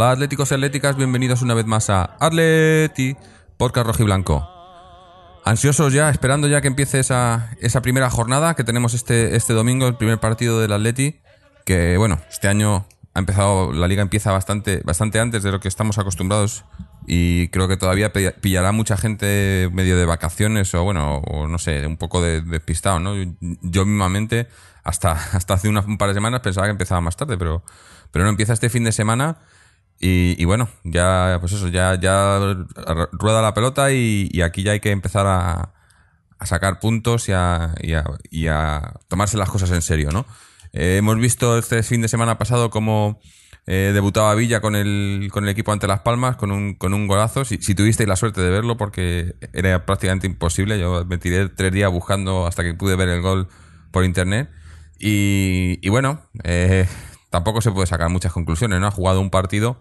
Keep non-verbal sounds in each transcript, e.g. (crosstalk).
Hola atléticos y atléticas, bienvenidos una vez más a Atleti, podcast rojiblanco. Ansiosos ya, esperando ya que empiece esa, esa primera jornada que tenemos este, este domingo, el primer partido del Atleti, que bueno, este año ha empezado, la liga empieza bastante, bastante antes de lo que estamos acostumbrados y creo que todavía pillará mucha gente medio de vacaciones o bueno, o no sé, un poco de, despistado, ¿no? Yo, mismamente hasta, hasta hace un par de semanas pensaba que empezaba más tarde, pero, pero no empieza este fin de semana y, bueno, ya, pues eso, ya, ya rueda la pelota y, aquí ya hay que empezar a, sacar puntos y a, y tomarse las cosas en serio, ¿no? Eh, hemos visto este fin de semana pasado cómo eh, debutaba Villa con el, con el equipo ante Las Palmas con un, con un golazo. Si, si tuvisteis la suerte de verlo, porque era prácticamente imposible. Yo me tiré tres días buscando hasta que pude ver el gol por internet. Y, y bueno, eh, tampoco se puede sacar muchas conclusiones, ¿no? Ha jugado un partido,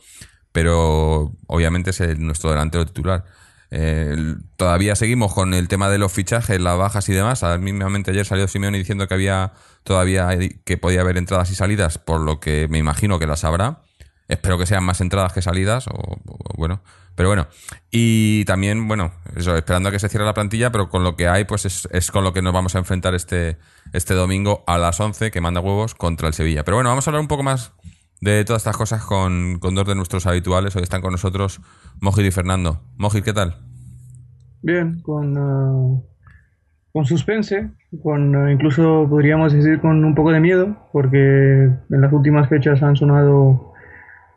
pero obviamente es nuestro delantero titular. Eh, todavía seguimos con el tema de los fichajes, las bajas y demás. Mismamente ayer salió Simeone diciendo que había todavía que podía haber entradas y salidas, por lo que me imagino que las habrá. Espero que sean más entradas que salidas, o, bueno, pero bueno. Y también, bueno, eso, esperando a que se cierre la plantilla, pero con lo que hay, pues es, es, con lo que nos vamos a enfrentar este, este domingo a las 11, que manda huevos, contra el Sevilla. Pero bueno, vamos a hablar un poco más de todas estas cosas con, con dos de nuestros habituales. Hoy están con nosotros Mojit y Fernando. Mojit, ¿qué tal? Bien, con, uh, con suspense, con uh, incluso podríamos decir con un poco de miedo, porque en las últimas fechas han sonado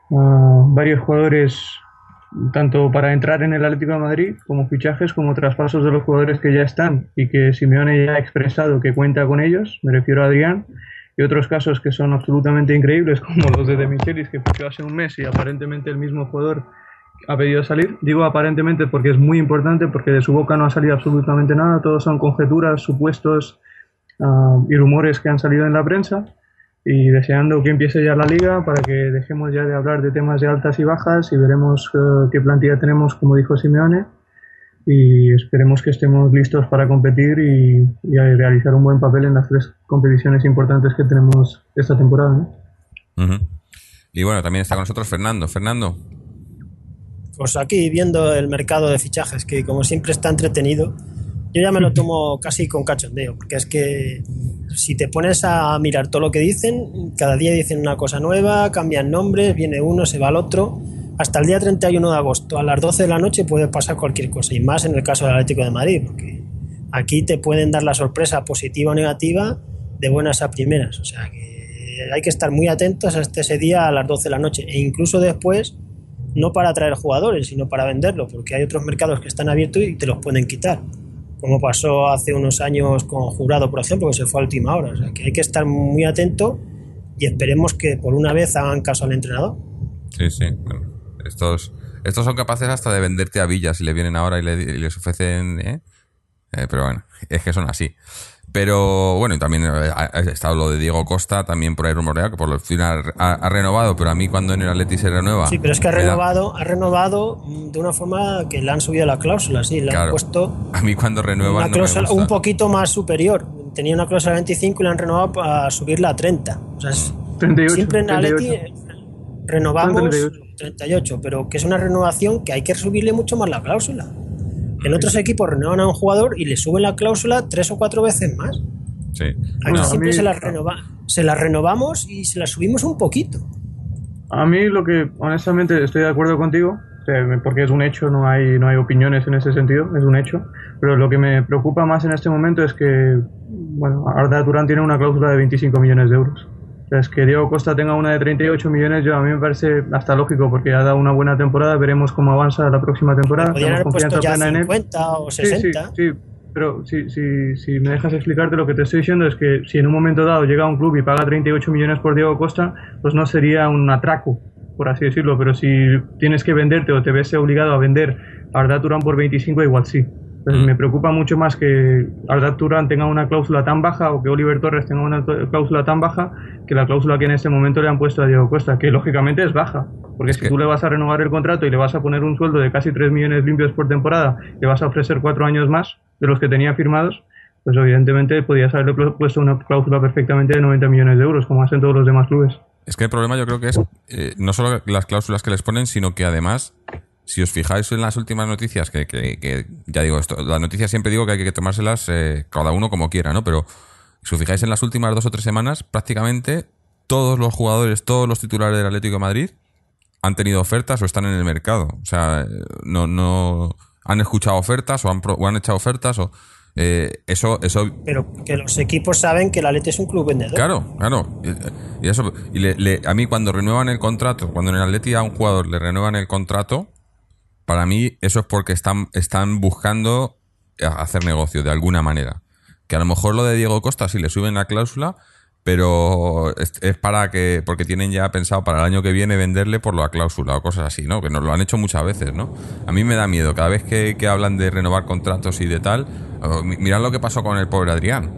uh, varios jugadores tanto para entrar en el Atlético de Madrid como fichajes como traspasos de los jugadores que ya están y que Simeone ya ha expresado que cuenta con ellos, me refiero a Adrián, y otros casos que son absolutamente increíbles (laughs) como los de De Michelis que fichó hace un mes y aparentemente el mismo jugador ha pedido salir. Digo aparentemente porque es muy importante, porque de su boca no ha salido absolutamente nada, todos son conjeturas, supuestos ah, y rumores que han salido en la prensa. Y deseando que empiece ya la liga para que dejemos ya de hablar de temas de altas y bajas y veremos eh, qué plantilla tenemos, como dijo Simeone. Y esperemos que estemos listos para competir y, realizar un buen papel en las tres competiciones importantes que tenemos esta temporada. Y bueno, también está con nosotros Fernando. Fernando, pues aquí viendo el mercado de fichajes, que como siempre está entretenido, yo ya me lo tomo casi con cachondeo, porque es que si te pones a mirar todo lo que dicen, cada día dicen una cosa nueva, cambian nombres, viene uno, se va al otro. Hasta el día 31 de agosto, a las 12 de la noche, puede pasar cualquier cosa, y más en el caso del Atlético de Madrid, porque aquí te pueden dar la sorpresa positiva o negativa de buenas a primeras. O sea que hay que estar muy atentos hasta ese día a las 12 de la noche, e incluso después no para atraer jugadores, sino para venderlo, porque hay otros mercados que están abiertos y te los pueden quitar. Como pasó hace unos años con Jurado, por ejemplo, que se fue a última hora. O sea, que hay que estar muy atento y esperemos que por una vez hagan caso al entrenador. Sí, sí. estos, estos son capaces hasta de venderte a Villas si le vienen ahora y, les ofrecen. ¿eh? Eh, pero bueno, es que son así. Pero bueno, y también eh, ha estado lo de Diego Costa, también por ahí rumoreado, que por lo final ha, renovado, pero a mí cuando en el Atleti se renueva. Sí, pero es que ha renovado, ha renovado de una forma que le han subido la cláusula, sí, le han puesto. A mí cuando renueva. Una cláusula un poquito más superior. Tenía una cláusula 25 y le han renovado para subirla a 30. O sea, 38, siempre en Atleti renovamos 38, pero que es una renovación que hay que subirle mucho más la cláusula. En otros equipos renuevan a un jugador y le suben la cláusula tres o cuatro veces más. Sí. Aquí siempre se, las renova, se las renovamos y se las subimos un poquito. A mí lo que, honestamente, estoy de acuerdo contigo, porque es un hecho, no hay, no hay opiniones en ese sentido, es un hecho. Pero lo que me preocupa más en este momento es que, bueno, Arda Turán tiene una cláusula de 25 millones de euros es que Diego Costa tenga una de 38 millones, yo a mí me parece hasta lógico porque ha dado una buena temporada, veremos cómo avanza la próxima temporada. Tenemos confianza plena en él. o 60. Sí, sí, pero si, si, si me dejas explicarte lo que te estoy diciendo es que si en un momento dado llega un club y paga 38 millones por Diego Costa, pues no sería un atraco, por así decirlo, pero si tienes que venderte o te ves obligado a vender a Arda Turán por 25, igual sí. Pues me preocupa mucho más que Arda Turán tenga una cláusula tan baja o que Oliver Torres tenga una cláusula tan baja que la cláusula que en este momento le han puesto a Diego Costa, que lógicamente es baja. Porque si tú le vas a renovar el contrato y le vas a poner un sueldo de casi 3 millones limpios por temporada, le vas a ofrecer 4 años más de los que tenía firmados, pues evidentemente podías haberle puesto una cláusula perfectamente de 90 millones de euros, como hacen todos los demás clubes. Es que el problema yo creo que es eh, no solo las cláusulas que les ponen, sino que además, si os fijáis en las últimas noticias, que, que- que ya digo esto, las noticias siempre digo que hay que tomárselas eh, cada uno como quiera, ¿no? Pero si os fijáis en las últimas dos o tres semanas, prácticamente todos los jugadores, todos los titulares del Atlético de Madrid han tenido ofertas o están en el mercado. O sea, no, no han escuchado ofertas o han, pro- o han echado ofertas o eh, eso, eso Pero que los equipos saben que el Atleti es un club vendedor. Claro, claro. Y, y eso, y le- le- a mí cuando renuevan el contrato, cuando en el Atleti a un jugador le renuevan el contrato, para mí eso es porque están, están buscando hacer negocio de alguna manera. Que a lo mejor lo de Diego Costa sí le suben la cláusula, pero es, para que, porque tienen ya pensado para el año que viene venderle por la cláusula o cosas así, ¿no? Que nos lo han hecho muchas veces, ¿no? A mí me da miedo, cada vez que, que hablan de renovar contratos y de tal, mi- mirad lo que pasó con el pobre Adrián.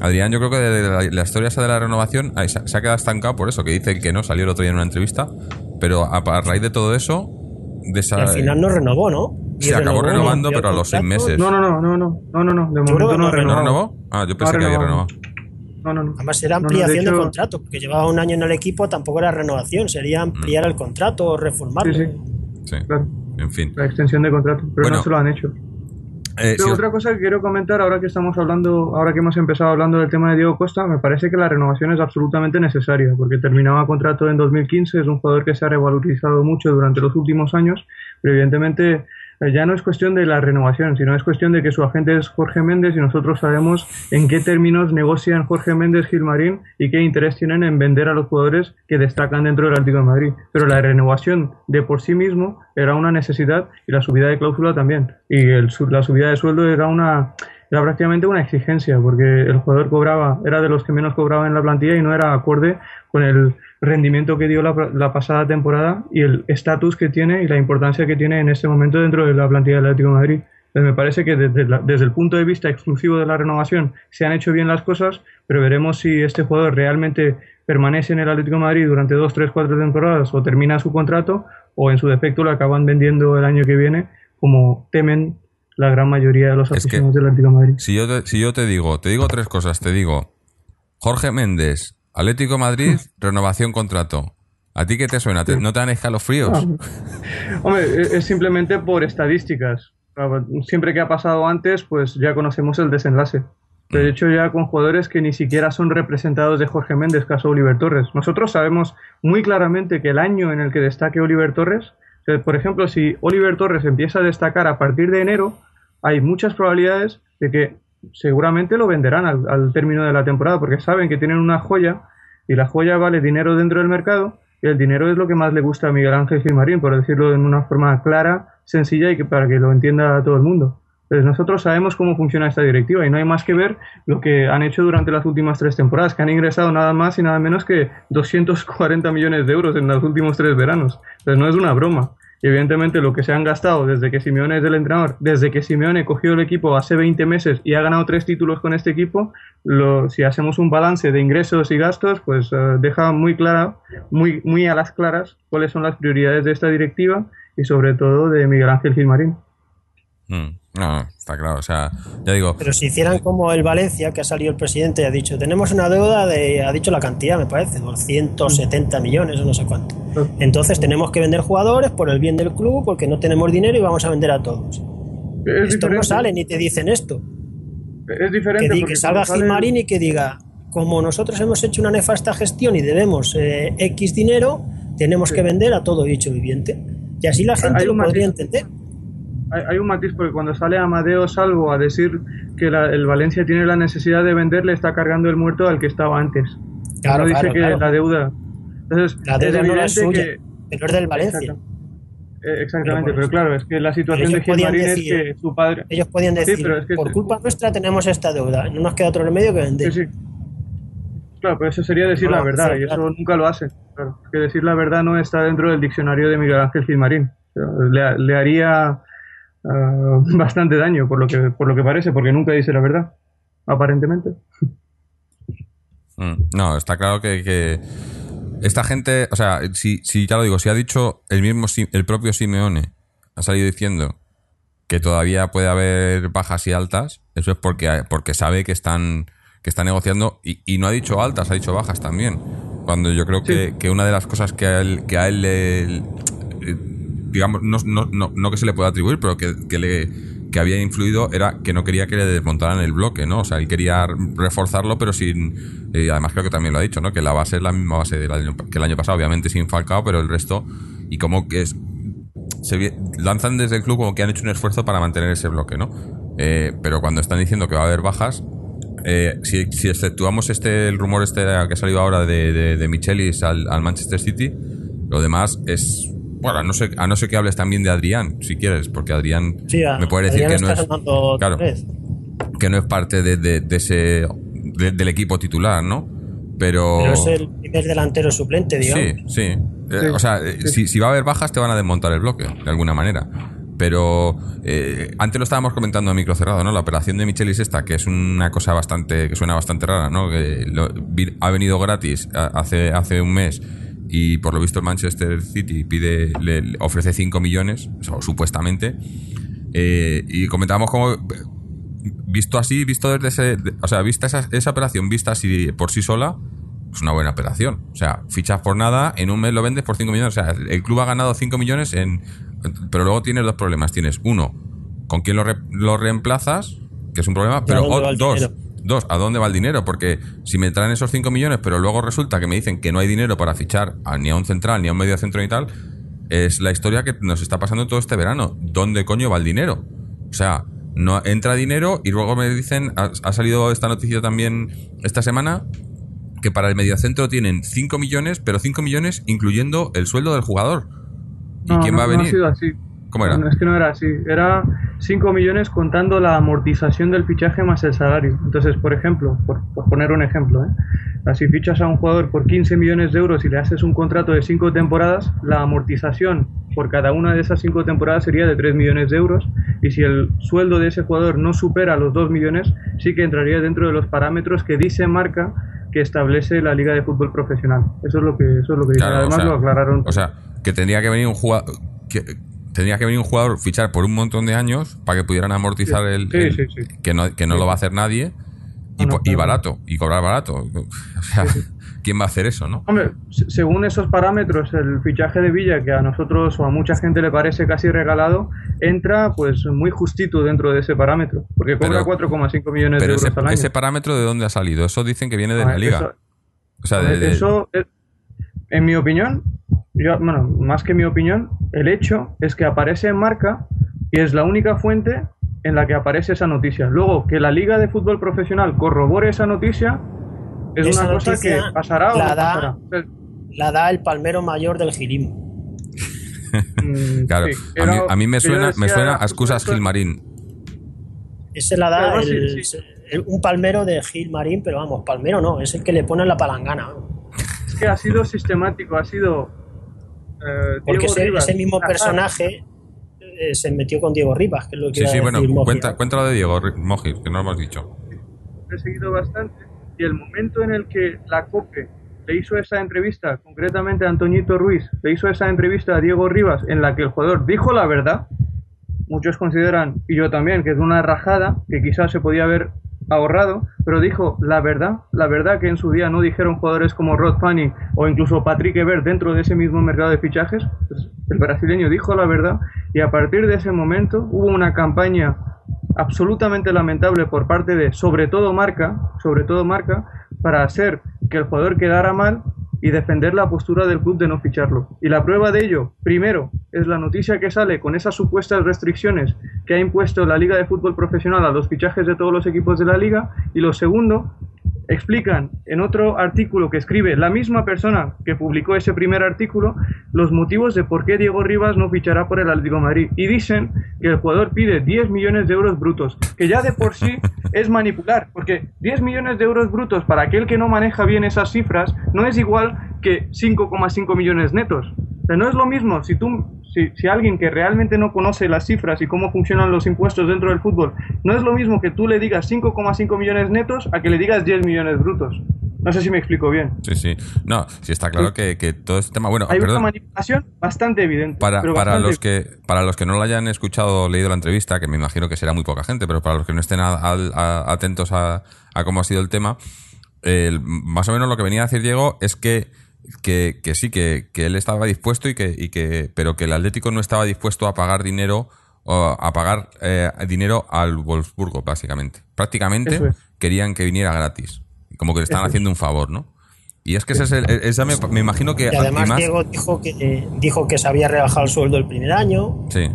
Adrián, yo creo que de la, historia esa de la renovación se, se ha quedado estancado por eso, que dice que no, salió el otro día en una entrevista, pero a raíz de todo eso, de esa, Y al final no renovó, ¿no? Se acabó renovó, renovando, pero a los seis meses. No, no, no, no, no, no, no, no, de momento no no ha ¿No renovó? Ah, yo No pensé ha que había renovado. No, no, no. Además era No, no, ampliación de de, hecho- contrato, porque llevaba un año en el equipo, tampoco era renovación, sería ampliar el contrato o reformarlo. Sí, sí, Sí, claro. en fin. La extensión de contrato, pero Bueno. no se lo han hecho. Eh, Pero si os- otra cosa que quiero comentar ahora que estamos hablando, ahora que hemos empezado hablando del tema de Diego Costa, me parece que la renovación es absolutamente necesaria, porque terminaba contrato en 2015, es un jugador que se ha revalorizado mucho durante los últimos años, pero evidentemente ya no es cuestión de la renovación, sino es cuestión de que su agente es Jorge Méndez y nosotros sabemos en qué términos negocian Jorge Méndez, Gilmarín y qué interés tienen en vender a los jugadores que destacan dentro del Atlético de Madrid. Pero la renovación de por sí mismo era una necesidad y la subida de cláusula también. Y el la subida de sueldo era una era prácticamente una exigencia porque el jugador cobraba, era de los que menos cobraba en la plantilla y no era acorde con el rendimiento que dio la, la pasada temporada y el estatus que tiene y la importancia que tiene en este momento dentro de la plantilla del Atlético de Madrid. Entonces, me parece que desde, la- desde el punto de vista exclusivo de la renovación se han hecho bien las cosas, pero veremos si este jugador realmente permanece en el Atlético de Madrid durante dos, tres, cuatro temporadas o termina su contrato o en su defecto lo acaban vendiendo el año que viene como temen la gran mayoría de los aficionados del Atlético de Madrid. Si yo, te, si yo te digo, te digo tres cosas, te digo, Jorge Méndez, Atlético de Madrid, (laughs) renovación contrato. ¿A ti qué te suena? ¿Te- ¿No te dan escalofríos? Hombre, e- es simplemente por estadísticas. Siempre que ha pasado antes, pues ya conocemos el desenlace. De hecho, ya con jugadores que ni siquiera son representados de Jorge Méndez, caso Oliver Torres. Nosotros sabemos muy claramente que el año en el que destaque Oliver Torres, sea, por ejemplo, si Oliver Torres empieza a destacar a partir de enero, hay muchas probabilidades de que seguramente lo venderán al, término de la temporada, porque saben que tienen una joya y la joya vale dinero dentro del mercado y el dinero es lo que más le gusta a Miguel Ángel Gilmarín, por decirlo de una forma clara, sencilla y que para que lo entienda todo el mundo. Entonces nosotros sabemos cómo funciona esta directiva y no hay más que ver lo que han hecho durante las últimas tres temporadas, que han ingresado nada más y nada menos que 240 millones de euros en los últimos tres veranos. Entonces no es una broma. Y evidentemente lo que se han gastado desde que Simeone es el entrenador, desde que Simeone cogió el equipo hace 20 meses y ha ganado tres títulos con este equipo, lo, si hacemos un balance de ingresos y gastos, pues eh, deja muy clara, muy, muy a las claras cuáles son las prioridades de esta directiva y sobre todo de Miguel Ángel Gilmarín. Mm, no, está claro. O sea, ya digo, Pero si hicieran como el Valencia, que ha salido el presidente y ha dicho, tenemos una deuda de, ha dicho la cantidad, me parece, 270 millones o no sé cuánto. Entonces tenemos que vender jugadores por el bien del club, porque no tenemos dinero y vamos a vender a todos. Es Esto no sale ni te dicen esto. Es diferente. Que, que salga sale- Gilmarín y que diga, como nosotros hemos hecho una nefasta gestión y debemos eh, X dinero, tenemos que vender a todo dicho viviente. Y así la gente lo podría matiz. entender. Hay, hay un matiz porque cuando sale Amadeo Salvo a decir que la- el Valencia tiene la necesidad de vender, le está cargando el muerto al que estaba antes. Claro, no dice claro, que claro. la deuda. Entonces, La deuda no es suya, que- pero es del Valencia. Exacto. Eh, Exactamente, Pero claro, es que la situación de Gilmarín es que su padre. Ellos podían Sí, decir, pero es que- por culpa nuestra tenemos esta deuda, no nos queda otro remedio que vender. Sí, sí. Claro, pero eso sería decir No, la verdad, sí, y eso claro. nunca lo hace. Claro, que decir la verdad no está dentro del diccionario de Miguel Ángel Gilmarín. Le, le haría ah, (laughs) bastante daño, por lo, que, por lo que parece, porque nunca dice la verdad, aparentemente. (laughs) Mm, No, está claro que, que esta gente, o sea, si, si ya lo digo, si ha dicho el mismo, el propio Simeone, ha salido diciendo que todavía puede haber bajas y altas, eso es porque, porque sabe que están, que están negociando y, y no ha dicho altas, ha dicho bajas también. Cuando yo creo que, que una de las cosas que a él, que a él le, digamos, no, no, no, no que se le pueda atribuir, pero que, que le que había influido era que no quería que le desmontaran el bloque, ¿no? O sea, él quería reforzarlo, pero sin. Y además, creo que también lo ha dicho, ¿no? Que la base es la misma base del año, que el año pasado, obviamente sin Falcao, pero el resto. Y como que es. Se lanzan desde el club como que han hecho un esfuerzo para mantener ese bloque, ¿no? Eh, pero cuando están diciendo que va a haber bajas, eh, si, si, exceptuamos este el rumor este que ha salido ahora de, de, de Michelis al, al, Manchester City, lo demás es bueno, a no ser, a no ser que hables también de Adrián, si quieres, porque Adrián sí, a, me puede decir Adrián que no es claro, que no es parte de, de ese del equipo titular, ¿no? Pero, Pero es el primer delantero suplente, digamos. Sí, sí. sí. o sea, sí. Si, si va a haber bajas te van a desmontar el bloque, de alguna manera pero eh, antes lo estábamos comentando a micro cerrado, ¿no? La operación de Michelis esta, que es una cosa bastante, que suena bastante rara, ¿no? Que lo, ha venido gratis hace, hace un mes y por lo visto el Manchester City pide, le, ofrece 5 millones, o supuestamente, eh, y comentábamos como visto así, visto desde ese, o sea, vista esa, esa operación vista así por sí sola, es una buena operación. O sea, fichas por nada, en un mes lo vendes por 5 millones. O sea, el club ha ganado 5 millones en pero luego tienes dos problemas. Tienes uno, con quién lo, re, lo reemplazas, que es un problema, pero o, dos, dos, ¿a dónde va el dinero? Porque si me traen esos 5 millones, pero luego resulta que me dicen que no hay dinero para fichar a, ni a un central, ni a un medio centro ni tal, es la historia que nos está pasando todo este verano. ¿Dónde coño va el dinero? O sea, no entra dinero y luego me dicen, ha, ha salido esta noticia también esta semana, que para el mediocentro tienen 5 millones, pero 5 millones incluyendo el sueldo del jugador. ¿Y no, quién no, va a venir? No ha sido así. ¿Cómo era? No, es que no era así. Era 5 millones contando la amortización del fichaje más el salario. Entonces, por ejemplo, por, por poner un ejemplo, ¿eh? si fichas a un jugador por 15 millones de euros y le haces un contrato de 5 temporadas, la amortización por cada una de esas 5 temporadas sería de 3 millones de euros. Y si el sueldo de ese jugador no supera los 2 millones, sí que entraría dentro de los parámetros que dice marca que establece la Liga de Fútbol Profesional. Eso es lo que, eso es lo que claro, Además o sea, lo aclararon. O sea, que tendría que venir un jugador. Que, tendría que venir un jugador fichar por un montón de años para que pudieran amortizar el, que no que no lo va a hacer nadie y, No, no, y claro. barato y cobrar barato. (laughs) O sea quién va a hacer eso no Hombre, se- según esos parámetros, el fichaje de Villa, que a nosotros o a mucha gente le parece casi regalado, entra pues muy justito dentro de ese parámetro, porque cobra Pero- 4,5 millones de pero euros ese, al año. ese parámetro de dónde ha salido eso dicen que viene de Ah, la liga. eso- o sea de, de- Eso, en mi opinión, yo, bueno, más que mi opinión, el hecho es que aparece en marca y es la única fuente en la que aparece esa noticia. Luego, que la Liga de Fútbol Profesional corrobore esa noticia es Esa una cosa que pasará o la no da- pasará. La da el palmero mayor del girismo. mm, claro sí, a, mí, pero a mí me suena me suena a excusas Gilmarín Ese la da Pero sí, el- sí. el- un palmero de Gil Marín, pero vamos, palmero no, es el que le pone la palangana. Es que ha sido sistemático, ha sido. Eh, Porque ese, ese mismo personaje eh, se metió con Diego Rivas, que es lo que sí iba sí a bueno decir Moji. cuenta cuéntalo de Diego Mojis que no lo hemos dicho lo he seguido bastante. Y el momento en el que la COPE le hizo esa entrevista, concretamente a Antoñito Ruiz, le hizo esa entrevista a Diego Rivas, en la que el jugador dijo la verdad, muchos consideran, y yo también, que es una rajada que quizás se podía haber ahorrado, pero dijo la verdad, la verdad que en su día no dijeron jugadores como Rod Fanning o incluso Patrick Ebert dentro de ese mismo mercado de fichajes, pues el brasileño dijo la verdad y a partir de ese momento hubo una campaña absolutamente lamentable por parte de sobre todo marca, sobre todo marca, para hacer que el jugador quedara mal y defender la postura del club de no ficharlo. Y la prueba de ello, primero, es la noticia que sale con esas supuestas restricciones que ha impuesto la Liga de Fútbol Profesional a los fichajes de todos los equipos de la liga. Y lo segundo, explican en otro artículo que escribe la misma persona que publicó ese primer artículo los motivos de por qué Diego Rivas no fichará por el Atlético de Madrid y dicen que el jugador pide 10 millones de euros brutos, que ya de por sí (laughs) es manipular, porque 10 millones de euros brutos para aquel que no maneja bien esas cifras no es igual que 5,5 millones netos. O sea, no es lo mismo si tú si, si alguien que realmente no conoce las cifras y cómo funcionan los impuestos dentro del fútbol, no es lo mismo que tú le digas 5,5 millones netos a que le digas 10 millones brutos. No sé si me explico bien. sí sí no sí está claro que, que todo este tema bueno Hay perdón. una manipulación bastante evidente. Para, pero para bastante los que para los que no lo hayan escuchado o leído la entrevista, que me imagino que será muy poca gente, pero para los que no estén a- atentos a, a cómo ha sido el tema, más o menos lo que venía a decir Diego es que, que, que sí, que, que él estaba dispuesto y que, y que, pero que el Atlético no estaba dispuesto a pagar dinero, o a pagar eh, dinero al Wolfsburgo, básicamente. Prácticamente es. querían que viniera gratis. Como que le están es. haciendo un favor, ¿no? Y es que ese es el, esa me, me imagino que Y además más- Diego dijo que, eh, dijo que se había rebajado el sueldo el primer año. sí.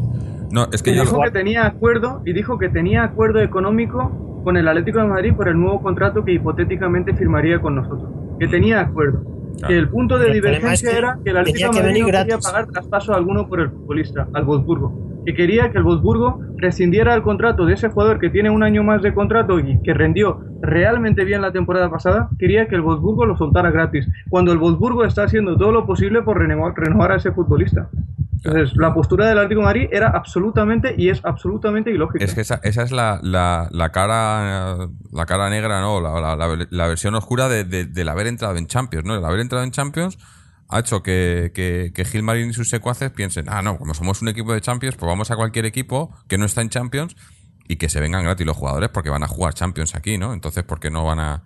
No, es que Y yo dijo que tenía acuerdo y dijo que tenía acuerdo económico con el Atlético de Madrid por el nuevo contrato que hipotéticamente firmaría con nosotros. Que tenía acuerdo. Claro. Que el punto de divergencia es que era que el Atlético tenía que venir no quería gratis. pagar traspaso alguno por el futbolista, al Wolfsburgo. Que quería que el Wolfsburgo rescindiera el contrato de ese jugador que tiene un año más de contrato y que rendió realmente bien la temporada pasada. Quería que el Wolfsburgo lo soltara gratis. Cuando el Wolfsburgo está haciendo todo lo posible por renovar, renovar a ese futbolista. Entonces, la postura del Atlético de era absolutamente y es absolutamente ilógica. Es que esa, esa es la, la, cara la cara negra, ¿no? La- la versión oscura de, de- del haber entrado en Champions, ¿no? El haber entrado en Champions ha hecho que, que, que Gilmarín y sus secuaces piensen, ah, no, como somos un equipo de Champions, pues vamos a cualquier equipo que no está en Champions y que se vengan gratis los jugadores porque van a jugar Champions aquí, ¿no? Entonces, ¿por qué no van a...?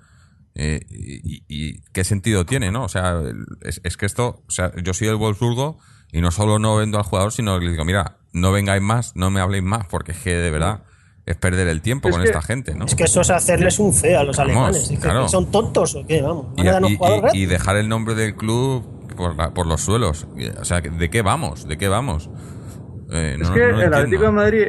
eh, y, y- qué sentido tiene, ¿no? O sea, es, es que esto, o sea, yo soy el Wolfsburgo y no solo no vendo al jugador, sino que le digo, mira, no vengáis más, no me habléis más, porque es que de verdad es perder el tiempo Es con que- esta gente, ¿no? Es que eso es hacerles un feo a los Vamos, alemanes. Es que claro. ¿Son tontos o qué? Vamos. Y dejar el nombre del club por, la- por los suelos. O sea, ¿de qué vamos? ¿De qué vamos? Eh, no- Es no- que no el. Atlético de Madrid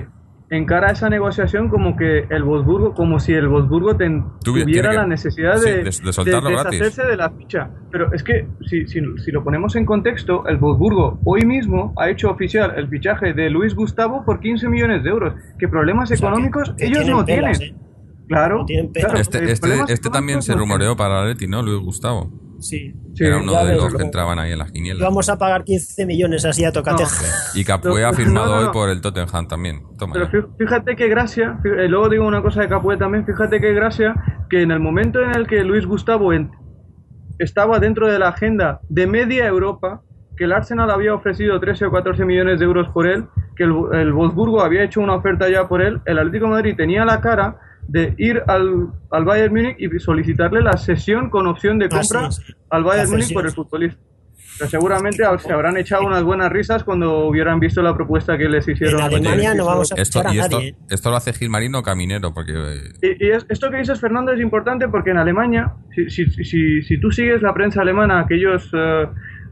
encara esa negociación como que el Wolfsburgo, como si el Wolfsburgo ten- Tuvi- tuviera que- la necesidad sí, de, de- de deshacerse de la ficha. Pero es que si, si, si lo ponemos en contexto, el Wolfsburgo hoy mismo ha hecho oficial el fichaje de Luis Gustavo por 15 millones de euros. Que problemas O sea, que- económicos que ellos tienen no pelas, tienen. ¿eh? Claro, No tienen claro, Este, este, este también se rumoreó para Atleti, ¿no? Luis Gustavo. Sí. Sí, Era uno de los que entraban ahí en las quinielas. Vamos a pagar 15 millones así a tocate. Y Capué ha firmado no, no, hoy por el Tottenham también. Toma. Pero ya. fíjate que gracia, fí- eh, luego digo una cosa de Capué también, fíjate que gracia que en el momento en el que Luis Gustavo en- estaba dentro de la agenda de media Europa, que el Arsenal había ofrecido 13 o 14 millones de euros por él, que el, el Wolfsburgo había hecho una oferta ya por él, el Atlético de Madrid tenía la cara de ir al, al Bayern Múnich y solicitarle la sesión con opción de compra al Bayern Múnich por el futbolista. Pero seguramente se habrán echado unas buenas risas cuando hubieran visto la propuesta que les hicieron. En Alemania no vamos a Esto, a y esto, nadie. ¿eh? esto lo hace Gilmarino Caminero, porque eh, Y, y es- esto que dices, Fernando, es importante porque en Alemania, si, si, si, si tú sigues la prensa alemana, aquellos, eh,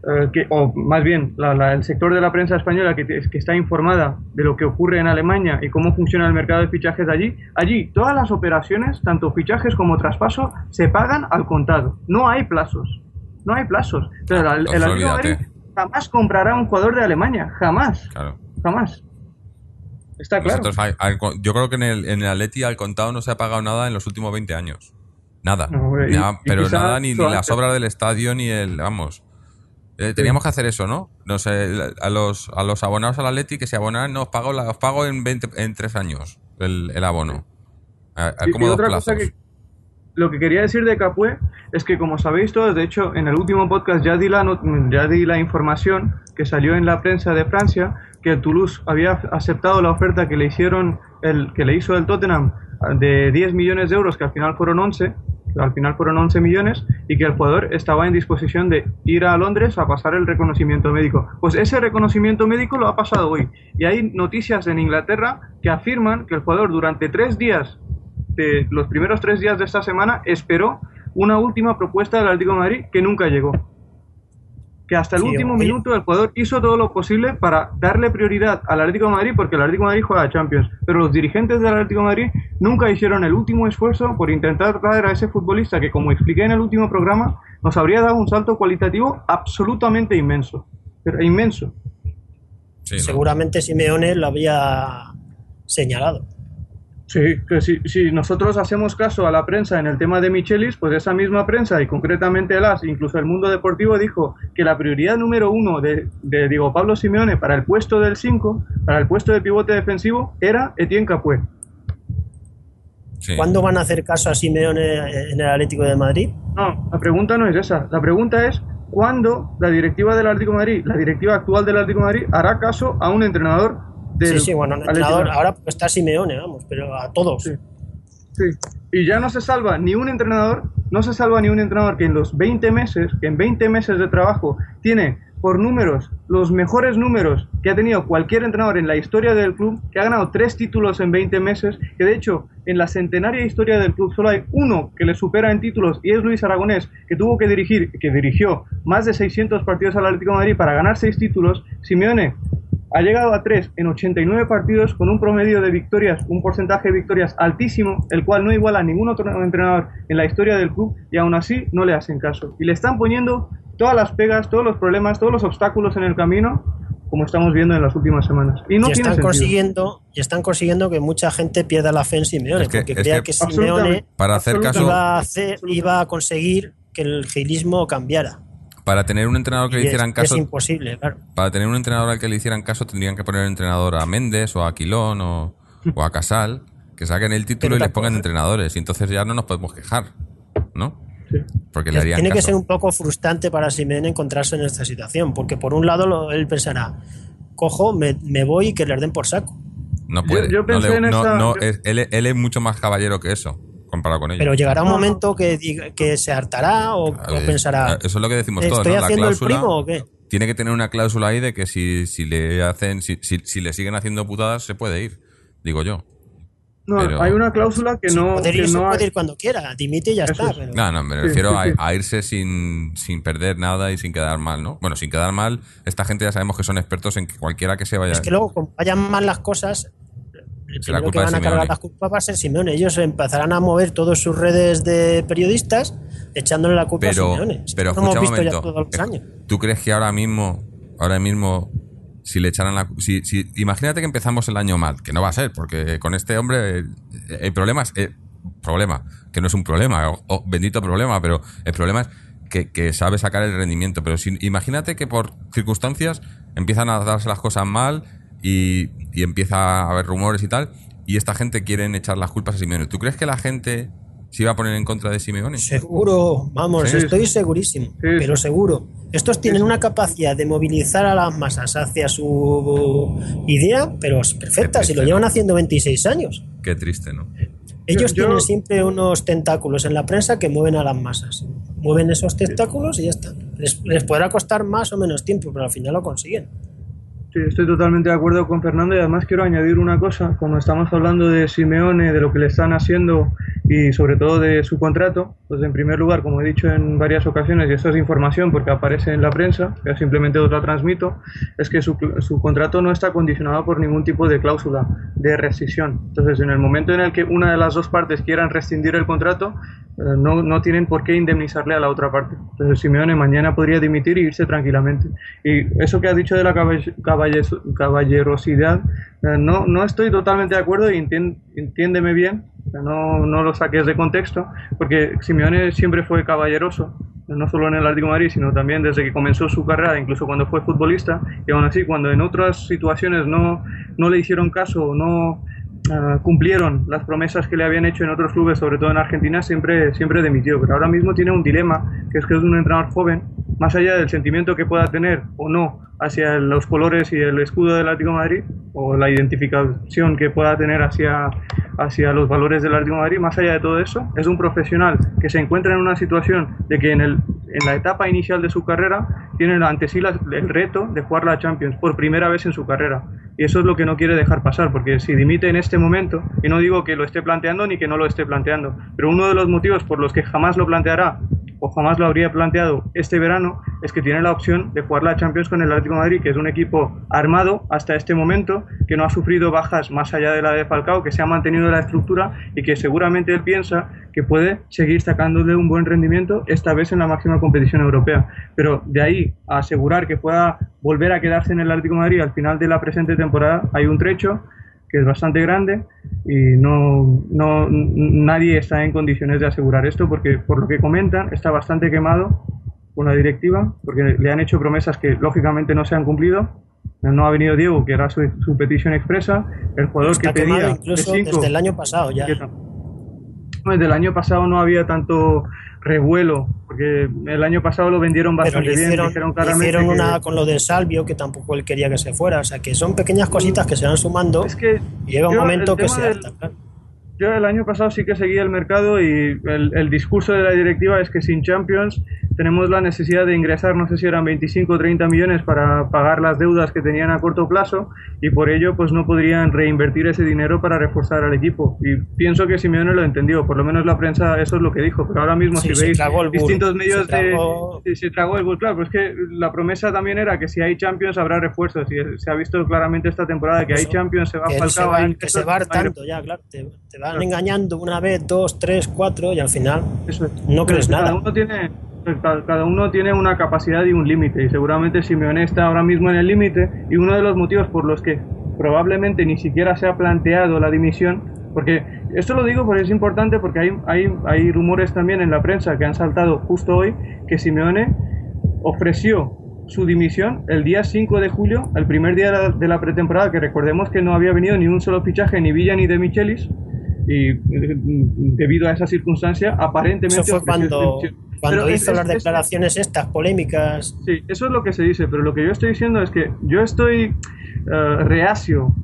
eh, que, o más bien la- la- el sector de la prensa española que, que está informada de lo que ocurre en Alemania y cómo funciona el mercado de fichajes allí, allí todas las operaciones, tanto fichajes como traspaso, se pagan al contado. No hay plazos. No hay plazos. Pero el, Atlético jamás comprará un jugador de Alemania. Jamás. claro. Jamás. Está claro. Al- yo creo que en el, en el Atleti al contado no se ha pagado nada en los últimos 20 años. Nada. No, hombre, y- Nada, y pero nada, ni, ni las obras del estadio, ni el. Vamos. Eh, teníamos que hacer eso, ¿no? No sé, a los, a los abonados al Atleti que se abonaran, no, os pago, la- os pago en, 20, en 3 años el, el abono. A, a Y- y otra plazos. cosa que lo que quería decir de Capué es que como sabéis todos, de hecho en el último podcast ya di la ya di la información que salió en la prensa de Francia que el Toulouse había aceptado la oferta que le hicieron el que le hizo el Tottenham de 10 millones de euros que al final fueron 11 al final fueron 11 millones y que el jugador estaba en disposición de ir a Londres a pasar el reconocimiento médico. Pues ese reconocimiento médico lo ha pasado hoy. Y hay noticias en Inglaterra que afirman que el jugador durante tres días de los primeros tres días de esta semana esperó una última propuesta del Atlético de Madrid que nunca llegó. Que hasta el Sí, último oye. minuto el jugador hizo todo lo posible para darle prioridad al Atlético de Madrid porque el Atlético de Madrid juega a Champions. Pero los dirigentes del Atlético de Madrid nunca hicieron el último esfuerzo por intentar traer a ese futbolista que, como expliqué en el último programa, nos habría dado un salto cualitativo absolutamente inmenso. Pero inmenso. Seguramente Simeone lo había señalado. Sí, que si, si nosotros hacemos caso a la prensa en el tema de Michelis, pues esa misma prensa y concretamente el AS, incluso el mundo deportivo, dijo que la prioridad número uno de, de Diego Pablo Simeone para el puesto del 5, para el puesto de pivote defensivo, era Etienne Capué. Sí. ¿Cuándo van a hacer caso a Simeone en el Atlético de Madrid? No, la pregunta no es esa. La pregunta es cuándo la directiva del Atlético de Madrid, la directiva actual del Atlético de Madrid, hará caso a un entrenador Sí, sí, bueno, entrenador, ahora está Simeone, vamos, pero a todos. Sí. Sí. Y ya no se salva ni un entrenador, no se salva ni un entrenador que en los 20 meses, que en 20 meses de trabajo tiene por números los mejores números que ha tenido cualquier entrenador en la historia del club, que ha ganado tres títulos en 20 meses, que de hecho en la centenaria historia del club solo hay uno que le supera en títulos y es Luis Aragonés, que tuvo que dirigir, que dirigió más de 600 partidos al Atlético de Madrid para ganar seis títulos. Simeone ha llegado a 3 en 89 partidos con un promedio de victorias, un porcentaje de victorias altísimo, el cual no iguala a ningún otro entrenador en la historia del club y aún así no le hacen caso. Y le están poniendo todas las pegas, todos los problemas, todos los obstáculos en el camino, como estamos viendo en las últimas semanas. Y no están consiguiendo y están consiguiendo que mucha gente pierda la fe en Simeone, porque creía que, Simeone para hacer caso, iba, a iba a conseguir que el gilismo cambiara. Para tener un entrenador que le hicieran caso. Es imposible, claro. Para tener un entrenador al que le hicieran caso, tendrían que poner entrenador a Méndez o a Quilón o, o a Casal, que saquen el título y les pongan entrenadores. Y entonces ya no nos podemos quejar, ¿no? Porque le Tiene que ser un poco frustrante para Simeone encontrarse en esta situación, porque por un lado él pensará, cojo, me, voy y que le den por saco. No puede. Yo, pensé en no, él, es mucho más caballero que eso, comparado con ellos. Pero llegará un momento que, que se hartará o, pensará. Eso es lo que decimos todos. ¿Estoy haciendo el primo o qué? Tiene que tener una cláusula ahí de que si, si le hacen, si, si le siguen haciendo putadas, se puede ir, digo yo. No, hay una cláusula que no. Puede ir, puede ir cuando quiera, dimite y ya está. No, no, me refiero a, irse sin, perder nada y sin quedar mal, ¿no? Bueno, sin quedar mal, esta gente ya sabemos que son expertos en que cualquiera que se vaya. Es que luego, como vayan mal las cosas, el primero que van a cargar las culpas va a ser Simeone. Ellos empezarán a mover todas sus redes de periodistas echándole la culpa a Simeone. pero escucha un momento. ¿Tú crees que ahora mismo, ahora mismo si le echaran la... Si, si, imagínate que empezamos el año mal, que no va a ser, porque con este hombre el problema es... Eh, problema, que no es un problema, o, bendito problema, pero el problema es que, que, sabe sacar el rendimiento. Pero si, imagínate que por circunstancias empiezan a darse las cosas mal y, y empieza a haber rumores y tal, y esta gente quieren echar las culpas a Simeone. ¿Tú crees que la gente se iba a poner en contra de Simeone? Seguro, vamos, estoy segurísimo, pero seguro. Estos tienen una capacidad de movilizar a las masas hacia su idea, pero es perfecta, si lo llevan haciendo 26 años. Qué triste, ¿no? Ellos tienen siempre unos tentáculos en la prensa que mueven a las masas. Mueven esos tentáculos y ya está. Les, les podrá costar más o menos tiempo, pero al final lo consiguen. Sí, estoy totalmente de acuerdo con Fernando y además quiero añadir una cosa, como estamos hablando de Simeone, de lo que le están haciendo y sobre todo de su contrato, pues en primer lugar, como he dicho en varias ocasiones, y esto es información porque aparece en la prensa, yo simplemente os la transmito, es que su, su contrato no está condicionado por ningún tipo de cláusula de rescisión. Entonces, en el momento en el que una de las dos partes quieran rescindir el contrato, eh, no, no tienen por qué indemnizarle a la otra parte. Entonces, Simeone mañana podría dimitir y irse tranquilamente. Y eso que ha dicho de la caballerosidad, eh, no, no estoy totalmente de acuerdo y entiéndeme bien, no, no lo saques de contexto, porque Simeone siempre fue caballeroso, no solo en el Atlético de Madrid, sino también desde que comenzó su carrera, incluso cuando fue futbolista, y aún así, cuando en otras situaciones no, no le hicieron caso, no uh, cumplieron las promesas que le habían hecho en otros clubes, sobre todo en Argentina, siempre, siempre demitió. Pero ahora mismo tiene un dilema, que es que es un entrenador joven, más allá del sentimiento que pueda tener o no hacia los colores y el escudo del Atlético de Madrid, o la identificación que pueda tener hacia, hacia los valores del Atlético de Madrid, más allá de todo eso, es un profesional que se encuentra en una situación de que en, el, en la etapa inicial de su carrera tiene ante sí el reto de jugar la Champions por primera vez en su carrera. Y eso es lo que no quiere dejar pasar, porque si dimite en este momento, y no digo que lo esté planteando ni que no lo esté planteando, pero uno de los motivos por los que jamás lo planteará o jamás lo habría planteado este verano es que tiene la opción de jugar la Champions con el Atlético Madrid, que es un equipo armado hasta este momento, que no ha sufrido bajas más allá de la de Falcao, que se ha mantenido la estructura y que seguramente él piensa que puede seguir sacándole un buen rendimiento, esta vez en la máxima competición europea. Pero de ahí a asegurar que pueda volver a quedarse en el Atlético Madrid al final de la presente temporada, hay un trecho que es bastante grande y no, no, nadie está en condiciones de asegurar esto porque por lo que comentan está bastante quemado con la directiva porque le han hecho promesas que lógicamente no se han cumplido. No ha venido Diego que era su, su petición expresa el jugador que pedía incluso desde el año pasado ya. Desde el año pasado no había tanto revuelo, porque el año pasado lo vendieron bastante bien. Hicieron una con lo de Salvio, que tampoco él quería que se fuera. O sea, que son pequeñas cositas que se van sumando es que y llega un momento que se yo el año pasado sí que seguí el mercado y el, el, discurso de la directiva es que sin Champions tenemos la necesidad de ingresar, no sé si eran 25 o 30 millones para pagar las deudas que tenían a corto plazo y por ello pues no podrían reinvertir ese dinero para reforzar al equipo. Y pienso que Simeone lo entendió, por lo menos la prensa eso es lo que dijo, pero ahora mismo Sí, si se veis distintos medios Se tragó- de... Sí, se tragó el bull, claro, pues es que la promesa también era que si hay Champions habrá refuerzos y se ha visto claramente esta temporada que hay Eso, Champions, se va se va, hay que se va hay hartando ya, claro. Te, te van Claro. engañando una vez, dos, tres, cuatro y al final Eso es. No crees nada. Uno tiene, cada uno tiene una capacidad y un límite y seguramente Simeone está ahora mismo en el límite y uno de los motivos por los que probablemente ni siquiera se ha planteado la dimisión, porque esto lo digo porque es importante porque hay, hay, hay rumores también en la prensa que han saltado justo hoy que Simeone ofreció su dimisión el día 5 de julio, el primer día de la, de la pretemporada, que recordemos que no había venido ni un solo fichaje, ni Villa ni de Michelis, y eh, debido a esa circunstancia, aparentemente... eso fue cuando, cuando es- hizo es- las es- declaraciones estas polémicas. Sí, eso es lo que se dice, pero lo que yo estoy diciendo es que yo estoy eh, reacio,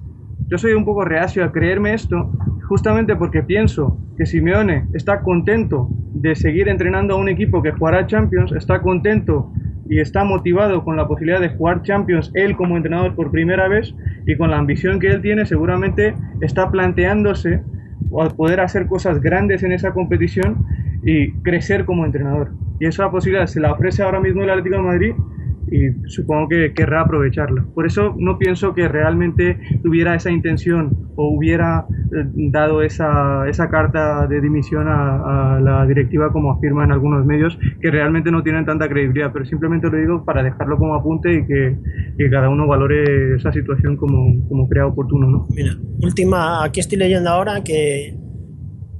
yo soy un poco reacio a creerme esto, justamente porque pienso que Simeone está contento de seguir entrenando a un equipo que jugará Champions, está contento y está motivado con la posibilidad de jugar Champions él como entrenador por primera vez y con la ambición que él tiene seguramente está planteándose o poder hacer cosas grandes en esa competición y crecer como entrenador. Y esa posibilidad se la ofrece ahora mismo el Atlético de Madrid y supongo que querrá aprovecharla. Por eso no pienso que realmente tuviera esa intención o hubiera eh, dado esa, esa carta de dimisión a, a la directiva como afirman algunos medios que realmente no tienen tanta credibilidad, pero simplemente lo digo para dejarlo como apunte y que, que cada uno valore esa situación como, como crea oportuno. ¿no? Mira, última, aquí estoy leyendo ahora que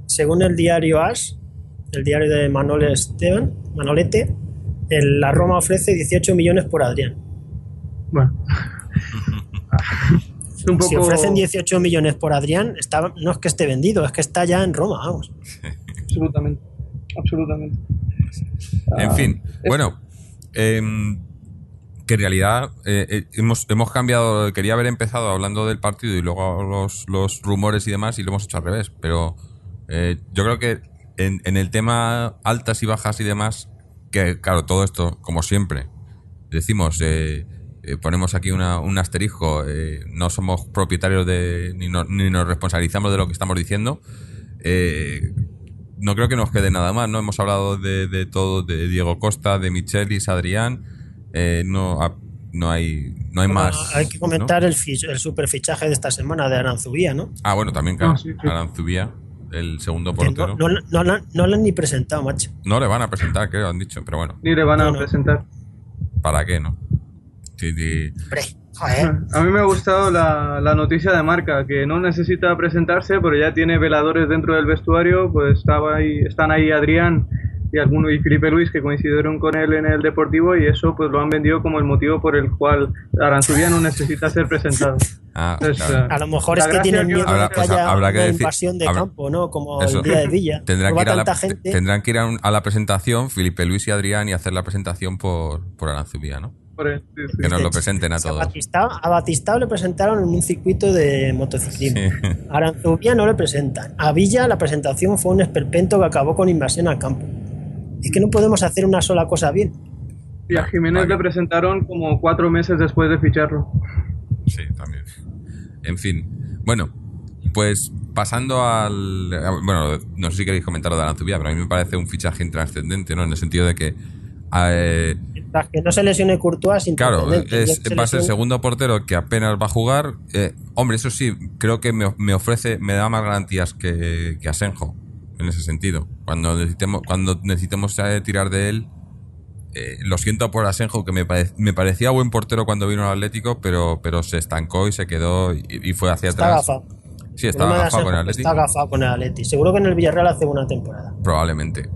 según el diario AS, el diario de Manuel Esteban, Manolete, el- la Roma ofrece 18 millones por Adrián. Bueno. Es (laughs) un poco... Si ofrecen 18 millones por Adrián, está, no es que esté vendido, es que está ya en Roma, vamos. Absolutamente. Absolutamente. En Ah, fin, es- bueno, em, que en realidad eh, eh, hemos, hemos cambiado, quería haber empezado hablando del partido y luego los, los rumores y demás y lo hemos hecho al revés, pero eh, yo creo que en, en el tema altas y bajas y demás, que claro, todo esto, como siempre, decimos, eh, eh, ponemos aquí una- un asterisco, eh, no somos propietarios de, ni, no- ni nos responsabilizamos de lo que estamos diciendo. Eh, no creo que nos quede nada más, ¿no? Hemos hablado de, de todo, de Diego Costa, de Michelis, Adrián. eh, no, ha- no hay, no hay Bueno, más. hay que comentar ¿no? el, fich- el super fichaje de esta semana de Aranzubía, ¿no? Ah, bueno, también, claro. Ah, sí, sí. Aranzubía, el segundo portero. no, no, no, no, no lo han ni presentado, macho. No le van a presentar, creo, han dicho, pero bueno, Ni le van a presentar. ¿para qué, no? Sí, sí. Hombre, joder. A mí me ha gustado la, la noticia de marca, que no necesita presentarse, pero ya tiene veladores dentro del vestuario, pues estaba ahí, están ahí Adrián y alguno y Felipe Luis que coincidieron con él en el Deportivo y eso pues lo han vendido como el motivo por el cual Aranzubia no necesita ser presentado. (laughs) Ah, Entonces, claro. A lo mejor es que tienen miedo Habrá- de que haya habrá que una decir- invasión de habrá- campo, ¿no? Como Eso. el día de Villa. (laughs) Tendrán que, ir a la, gente. tendrán que ir a, un- a la presentación, Felipe Luis y Adrián, y hacer la presentación por, por Aranzubía, ¿no? Por sí, sí. Que nos lo presenten a A todos. Batistao, a Batistao le presentaron en un circuito de motociclismo. Sí. A Aranzubía no le presentan. A Villa la presentación fue un esperpento que acabó con invasión al campo. Es que no podemos hacer una sola cosa bien. Y a Jiménez Vale. le presentaron como cuatro meses después de ficharlo. Sí, también. En fin. Bueno, pues pasando al. Bueno, no sé si queréis comentar lo de Aranzubía, pero a mí me parece un fichaje intrascendente, ¿no? En el sentido de que. eh, Mientras que no se lesione Courtois, sin claro, es, va a ser segundo portero que apenas va a jugar. Eh, hombre, eso sí, creo que me, me ofrece, me da más garantías que, que Asenjo, en ese sentido. Cuando necesitemos, cuando necesitemos eh, tirar de él, eh, lo siento por Asenjo, que me, pare- me parecía buen portero cuando vino al Atlético, pero, pero se estancó y se quedó y, y fue hacia Está atrás. agafado. Sí, estaba agafado con el Atlético. Está agafado con el Atleti. Seguro que en el Villarreal hace una temporada. Probablemente.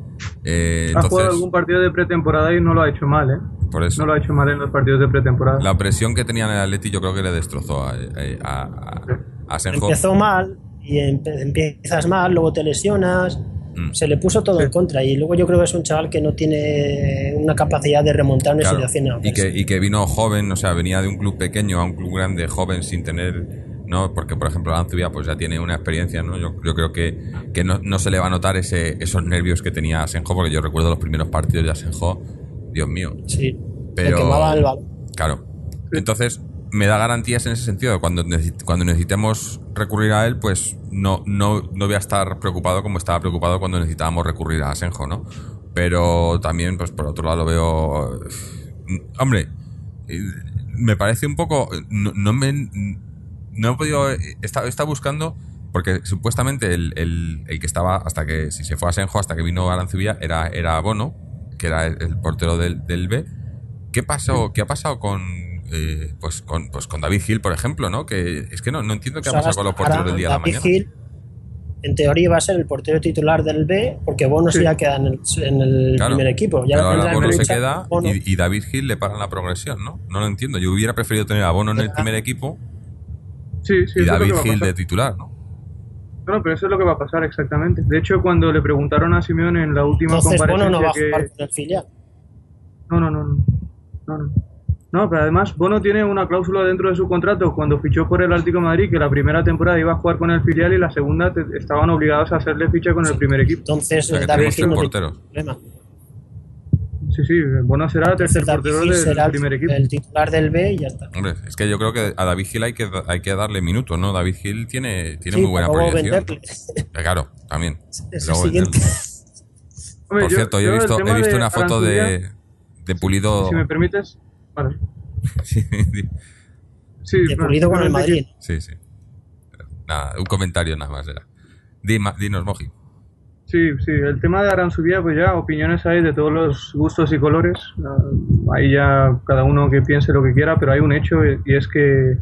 Eh, ha jugado algún partido de pretemporada y no lo ha hecho mal, ¿eh? por eso. No lo ha hecho mal en los partidos de pretemporada. La presión que tenía en el Atleti yo creo que le destrozó a, a, a- a Asenjo. Empezó mal y empiezas mal, luego te lesionas. Mm. Se le puso todo en contra y luego yo creo que es un chaval que no tiene una capacidad de remontar una Claro, situación y que, y que vino joven, o sea, venía de un club pequeño a un club grande, joven, sin tener ¿no? Porque, por ejemplo, Aranzubia pues ya tiene una experiencia, ¿no? Yo, yo creo que, que no, no se le va a notar ese, esos nervios que tenía Asenjo, porque yo recuerdo los primeros partidos de Asenjo, Dios mío. Sí. Pero- el balón. Claro. Entonces, me da garantías en ese sentido. Cuando, cuando necesitemos recurrir a él, pues no, no, no voy a estar preocupado como estaba preocupado cuando necesitábamos recurrir a Asenjo, ¿no? Pero también, pues por otro lado, lo veo. Hombre, eh, me parece un poco. No, no me. No he podido. Está, está buscando. Porque supuestamente el, el- el que estaba, hasta que, si se fue a Asenjo, hasta que vino Arancibia, era, era Bono, que era el, el portero del, del B. ¿Qué pasó? ¿Qué ha pasado con, eh, pues con, pues con David Hill, por ejemplo, ¿no? Que es que no, no entiendo qué ha Pues pasado con los porteros del día de la David mañana. Hill, en teoría iba a ser el portero titular del B, porque Bono Sí. se ya queda en el, en el Claro, primer equipo. Ya pero ahora la Bono se queda Bono- y, y David Hill le paran la progresión, ¿no? No lo entiendo. Yo hubiera preferido tener a Bono en el primer equipo Sí, sí, y David va a Hill de titular, ¿no? Pero eso es lo que va a pasar exactamente. De hecho, cuando le preguntaron a Simeone en la última Entonces Bono no va a jugar que... con el filial. No, no, no, no. No, no. No, pero además Bono tiene una cláusula dentro de su contrato cuando fichó por el Atlético de Madrid que la primera temporada iba a jugar con el filial y la segunda te- estaban obligados a hacerle ficha con el primer equipo. Entonces O sea, que David tres no problema. Sí, sí, Bono será el tercer portero del será el- primer equipo. el titular del B y ya está. Hombre, es que yo creo que a David Hill hay que, hay que darle minutos, ¿no? David Hill tiene, tiene Sí, muy buena proyección. venderle. Eh, Claro, también. (laughs) Es el Luego siguiente. venderle. Hombre, Por yo- cierto, yo, yo he visto, he visto una foto de, de Pulido. Si me permites. Vale. Sí, Sí, Pulido con el Madrid. sí, sí. Nada, un comentario nada más era. Dima- dinos, Moji. Sí, sí, el tema de Aranzubia, pues ya opiniones hay de todos los gustos y colores. Ah, ahí ya cada uno que piense lo que quiera, pero hay un hecho y es que eh,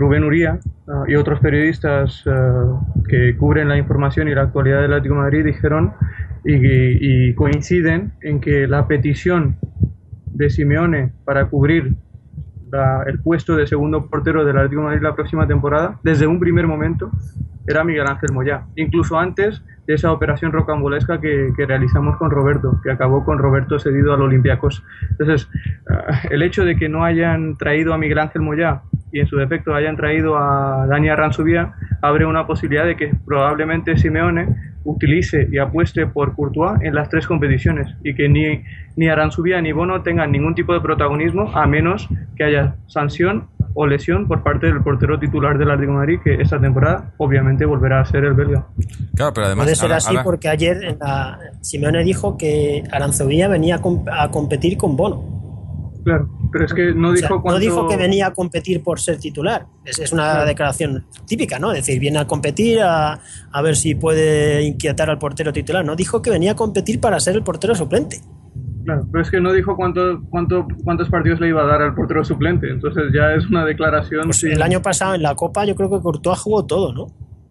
Rubén Uría ah, y otros periodistas ah, que cubren la información y la actualidad del Atlético de Madrid dijeron y, y coinciden en que la petición de Simeone para cubrir el puesto de segundo portero del de la próxima temporada, desde un primer momento, era Miguel Ángel Moyá. Incluso antes de esa operación rocambolesca que, que realizamos con Roberto, que acabó con Roberto cedido al Olympiacos. Entonces, ah, el hecho de que no hayan traído a Miguel Ángel Moyá y en su defecto hayan traído a Dani Arranzubía, abre una posibilidad de que probablemente Simeone utilice y apueste por Courtois en las tres competiciones y que ni, ni Aranzubía ni Bono tengan ningún tipo de protagonismo a menos que haya sanción o lesión por parte del portero titular del Atlético de Madrid que esta temporada obviamente volverá a ser el belga. Claro, pero además. Puede ser ahora- así ahora- porque ayer en la- Simeone dijo que Aranzubía venía a, com- a competir con Bono. Claro, pero es que no O sea, dijo no cuánto... dijo que venía a competir por ser titular. Es, es una declaración típica, ¿no? Es decir, viene a competir a, a ver si puede inquietar al portero titular. No dijo que venía a competir para ser el portero suplente. Claro, pero es que no dijo cuánto, cuánto, cuántos partidos le iba a dar al portero suplente, entonces ya es una declaración... Pues sin- el año pasado en la Copa yo creo que Courtois jugó todo, ¿no?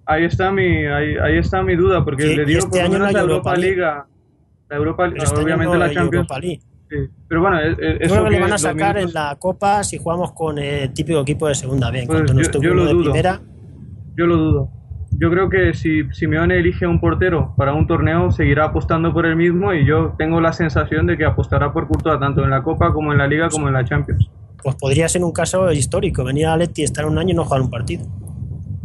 Ahí está mi, ahí, ahí está mi duda, porque Sí, le dio este por año no menos la Europa Europa League. Liga, la Europa, este obviamente no la Champions. Europa League. Sí. Pero bueno, es- es- Yo eso creo que le que van a sacar minutos- en la Copa si jugamos con el típico equipo de segunda B. En Pues cuanto no yo- lo de dudo. primera, Yo lo dudo. Yo creo que si Simeone elige un portero para un torneo, seguirá apostando por el mismo y yo tengo la sensación de que apostará por Courtois tanto en la Copa como en la Liga como en la Champions. pues podría ser un caso histórico. Venir a Leti, estar un año y no jugar un partido.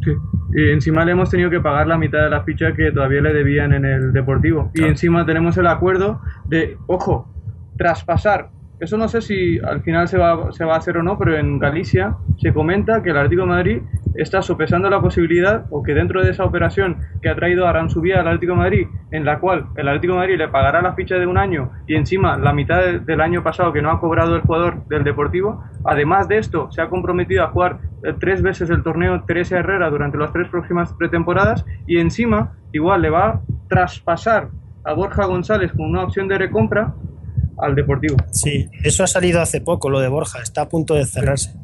Sí. Y encima le hemos tenido que pagar la mitad de la ficha que todavía le debían en el Deportivo. Y encima tenemos el acuerdo de, ojo, traspasar. Eso no sé si al final se va, se va a hacer o no, pero en Galicia se comenta que el Atlético Madrid está sopesando la posibilidad o que dentro de esa operación que ha traído Aranzubía al Atlético Madrid, en la cual el Atlético Madrid le pagará la ficha de un año y encima la mitad de- del año pasado que no ha cobrado el jugador del Deportivo, además de esto se ha comprometido a jugar eh, tres veces el torneo Teresa Herrera durante las tres próximas pretemporadas y encima igual le va a traspasar a Borja González con una opción de recompra al Deportivo. Sí, eso ha salido hace poco, lo de Borja. Está a punto de cerrarse.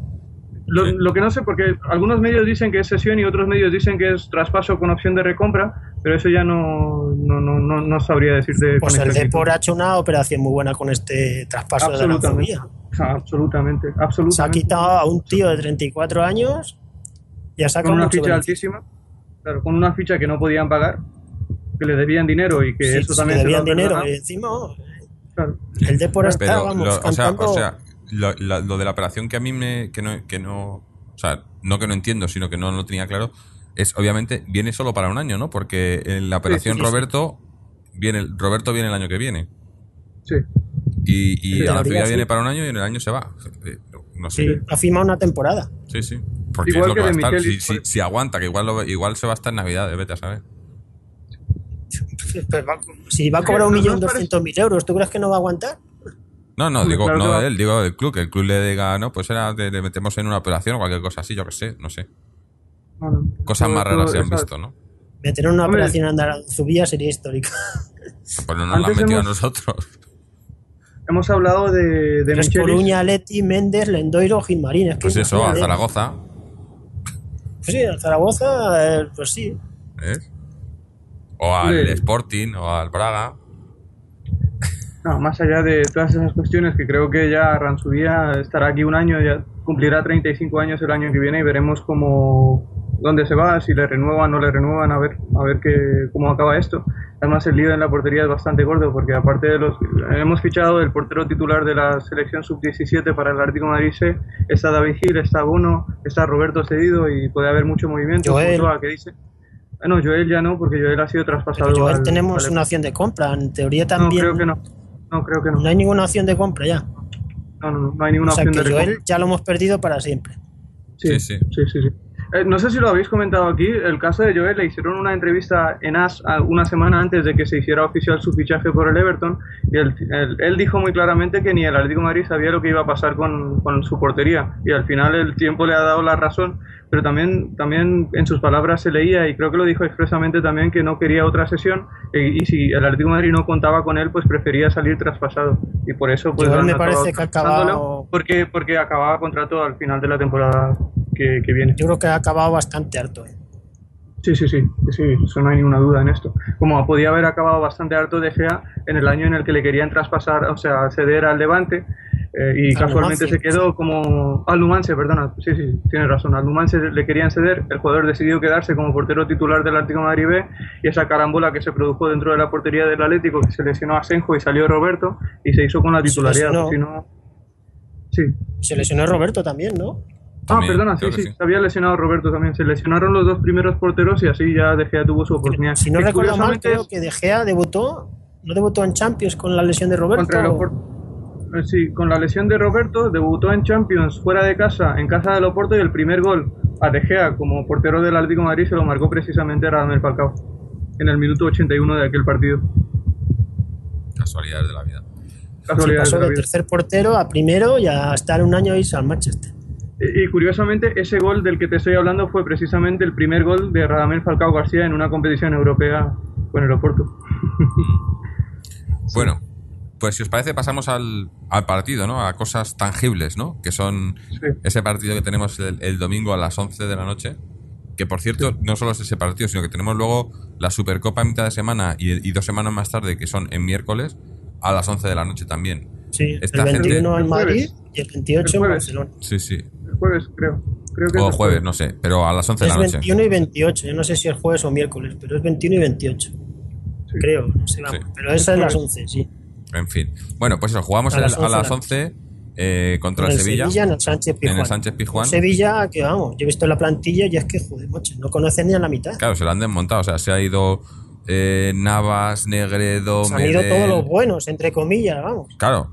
Lo, lo que no sé, porque algunos medios dicen que es sesión y otros medios dicen que es traspaso con opción de recompra, pero eso ya no, no, no, no, no sabría decirte. Pues el. Depor ha hecho una operación muy buena con este traspaso de Absolutamente. Aranzubía. Absolutamente, Se ha absolutamente. quitado a un tío de 34 años y ha sacado con una ficha altísima, claro, con una ficha que no podían pagar, que le debían dinero y que Sí, eso también le se lo debían dinero y encima Claro. el Depor está, Pero, vamos, lo, o sea, cantando... o sea lo, de la operación que a mí me, que no, que no, o sea, no que no entiendo, sino que no lo tenía claro, es obviamente viene solo para un año, ¿no? Porque en la operación sí, sí. Roberto viene Roberto viene el año que viene Sí. y, y a la teoría, viene para un año y en el año se va. Eh, No sé. Sí, ha firmado una temporada. Sí, sí. Porque Igual es lo que, que va a estar. Si, si- aguanta, que igual, lo- igual se va a estar en Navidad, vete a saber. Pues va- si va a cobrar un millón doscientos mil euros, ¿tú crees que no va a aguantar? No, no, digo, claro no él, digo el club, que el club le diga, no, pues era, te, te metemos en una operación o cualquier cosa así, yo que sé, no sé. Cosas más raras se han visto, ¿no? Meter una Hombre. operación en Andalucía sería histórica. (laughs) Pues no nos la han Antes metido a nosotros. Hemos hablado de, de. Coruña, Leti, Méndez, Lendoiro, Gilmarín. Es que Pues eso, a. Zaragoza. Pues sí, al Zaragoza, eh, pues sí. ¿eh? O al. Sporting, o al Braga. No, más allá de todas esas cuestiones que creo que ya Ransubía estará aquí un año, ya cumplirá 35 años el año que viene y veremos cómo dónde se va, si le renuevan o no le renuevan, a ver a ver qué, cómo acaba esto. Además el lío en la portería es bastante gordo porque aparte de los hemos fichado el portero titular de la selección sub-17 para el Atlético de Madrid C, está David Gil, está Bono, está Roberto Cedido y puede haber mucho movimiento. Joel. Que dice. Ah, no, Joel ya no, porque Joel ha sido traspasado. Pero Joel al- tenemos al- una opción de compra. En teoría No, también. creo que no. No, creo que no. No hay ninguna opción de compra ya. No, no, no, no hay ninguna o sea opción que de Joel ya lo hemos perdido para siempre. Sí, Sí, sí. sí, sí. sí. Eh, no sé si lo habéis comentado aquí, el caso de Joel le hicieron una entrevista en AS una semana antes de que se hiciera oficial su fichaje por el Everton y él, él- él dijo muy claramente que ni el Atlético de Madrid sabía lo que iba a pasar con, con su portería y al final el tiempo le ha dado la razón, pero también, también en sus palabras se leía y creo que lo dijo expresamente también que no quería otra sesión y, y si el Atlético de Madrid no contaba con él pues prefería salir traspasado y por eso pues Joel me parece que acabado- porque, porque acababa contrato al final de la temporada que, que viene. Yo creo que ha acabado bastante harto. eh. Sí, sí, sí, sí, eso no hay ninguna duda en esto. Como podía haber acabado bastante harto de Gea en el año en el que le querían traspasar, o sea, ceder al Levante, eh, y Al casualmente se quedó como al Numancia, perdona, sí, sí, tienes razón, al Numancia le querían ceder, el jugador decidió quedarse como portero titular del Atlético de Madrid B, y esa carambola que se produjo dentro de la portería del Atlético, que se lesionó a Senjo y salió Roberto, y se hizo con la Se titularidad, lesionó. si no... Sí, Se lesionó Roberto también, ¿no? Ah, También, perdona, sí, sí, se había lesionado Roberto también. Se lesionaron los dos primeros porteros y así ya De Gea tuvo su oportunidad. Si no Y recuerdo mal, creo que De Gea debutó, no debutó en Champions con la lesión de Roberto. eh, Sí, con la lesión de Roberto, debutó en Champions fuera de casa, en casa del Oporto, y el primer gol a De Gea como portero del Atlético de Madrid se lo marcó precisamente Radamel Falcao en el minuto 81 de aquel partido. Casualidades de la vida. Sí, Casualidades pasó de la de vida. tercer portero a primero y a estar un año irse al Manchester. Y, curiosamente, ese gol del que te estoy hablando fue precisamente el primer gol de Radamel Falcao García en una competición europea con el Oporto. (laughs) Bueno, pues si os parece pasamos al, al partido, ¿no? A cosas tangibles, ¿no? Que son Sí. ese partido que tenemos el, el domingo a las 11 de la noche. Que por cierto, no solo es ese partido, sino que tenemos luego la Supercopa en mitad de semana y, y dos semanas más tarde, que son en miércoles, a las 11 de la noche también. Sí, Esta el gente- 21 en El Madrid y el 28 El en. Barcelona. Sí, sí. El jueves, creo. creo que O es el jueves, no sé, pero a las 11 de Es la noche. 21 y 28. Yo no sé si es jueves o miércoles, pero es 21 y 28. Sí. Creo, no sé, vamos. Sí. Pero esa es las 11, sí. En fin. Bueno, pues eso, jugamos A las a 11 las de la 11 eh, contra el el Sevilla. en el Sánchez Pizjuán. En el Sánchez Pizjuán. Un Sevilla que, vamos, yo he visto la plantilla y es que, joder, macho, no conocen ni a la mitad. Claro, se la han desmontado. O sea, se ha ido eh, Navas, Negredo, Se han ido Medel. todos los buenos, entre comillas, vamos. Claro,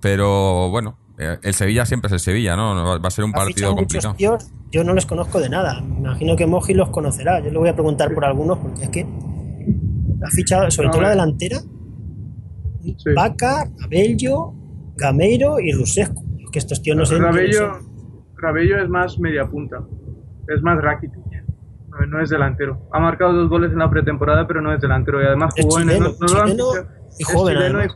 pero bueno, el Sevilla siempre es el Sevilla, ¿no? No Va a ser un partido complicado. tíos, yo no les conozco de nada. Me imagino que Moji los conocerá. Yo le voy a preguntar por algunos porque es que ha fichado, sobre No, todo la delantera, Sí. Vaca, Abello, Gameiro y Rusescu. Que estos tíos no sé Rabello. Rabello es más media punta. Es más Rakitic. No, no es delantero. Ha marcado dos goles en la pretemporada, pero no es delantero. Y además Es jugó en el. no chileno y Es chileno y- eh,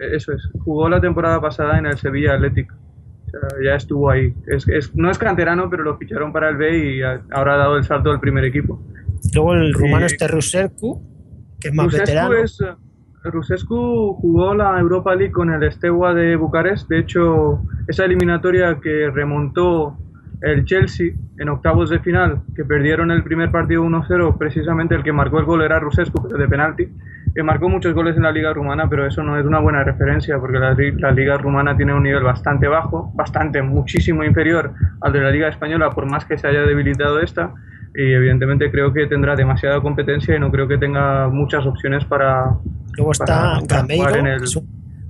eso es. Jugó la temporada pasada en el Sevilla Athletic. O sea, ya estuvo ahí. Es, es- no es canterano, pero lo ficharon para el B y a- ahora ha dado el salto al primer equipo. Luego el rumano Sí. este Rusescu, que es más Rusescu veterano. es- eh, Rusescu jugó la Europa League con el Steaua de Bucarest. De hecho, esa eliminatoria que remontó el Chelsea en octavos de final, que perdieron el primer partido 1-0, precisamente el que marcó el gol era Rusescu, pero de penalti. eh, marcó muchos goles en la liga rumana, pero eso no es una buena referencia porque la, la, liga rumana tiene un nivel bastante bajo, bastante, muchísimo inferior al de la liga española, por más que se haya debilitado esta. Y evidentemente creo que tendrá demasiada competencia y no creo que tenga muchas opciones para. Luego está Gameiro. En el...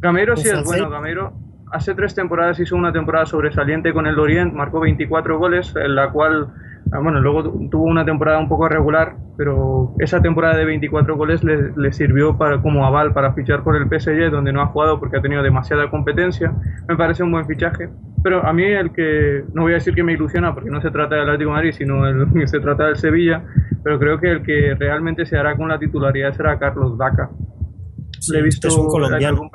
Gameiro sí es bueno. Gameiro hace tres temporadas hizo una temporada sobresaliente con el Orient, marcó 24 goles, en la cual Ah, bueno, luego tuvo una temporada un poco regular, pero esa temporada de 24 goles le, sirvió para, como aval para fichar por el PSG, donde no ha jugado porque ha tenido demasiada competencia. Me parece un buen fichaje. Pero a mí el que, no voy a decir que me ilusiona, porque no se trata del Atlético de Madrid, sino el, (laughs) se trata del Sevilla, pero creo que el que realmente se hará con la titularidad será Carlos Vaca. le he visto es un colombiano.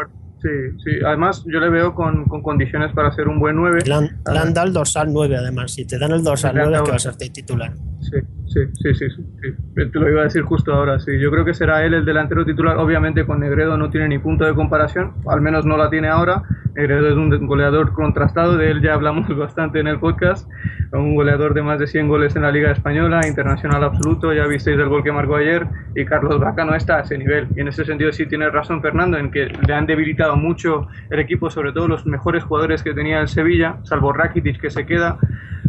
Sí, sí. Además, yo le veo con, con condiciones para ser un buen 9. Le han, dado el dorsal 9, además. Si te dan el dorsal 9, que va a ser titular. Sí, sí, sí, sí, sí, Te lo iba a decir justo ahora, sí. Yo creo que será él el delantero titular. Obviamente con Negredo no tiene ni punto de comparación, al menos no la tiene ahora. Negredo es un goleador contrastado, de él ya hablamos (laughs) bastante en el podcast. Un goleador de más de 100 goles en la Liga Española, internacional absoluto, ya visteis el gol que marcó ayer. Y Carlos Vaca no está a ese nivel. Y en ese sentido sí tiene razón Fernando, en que le han debilitado mucho el equipo, sobre todo los mejores jugadores que tenía el Sevilla, salvo Rakitic que se queda.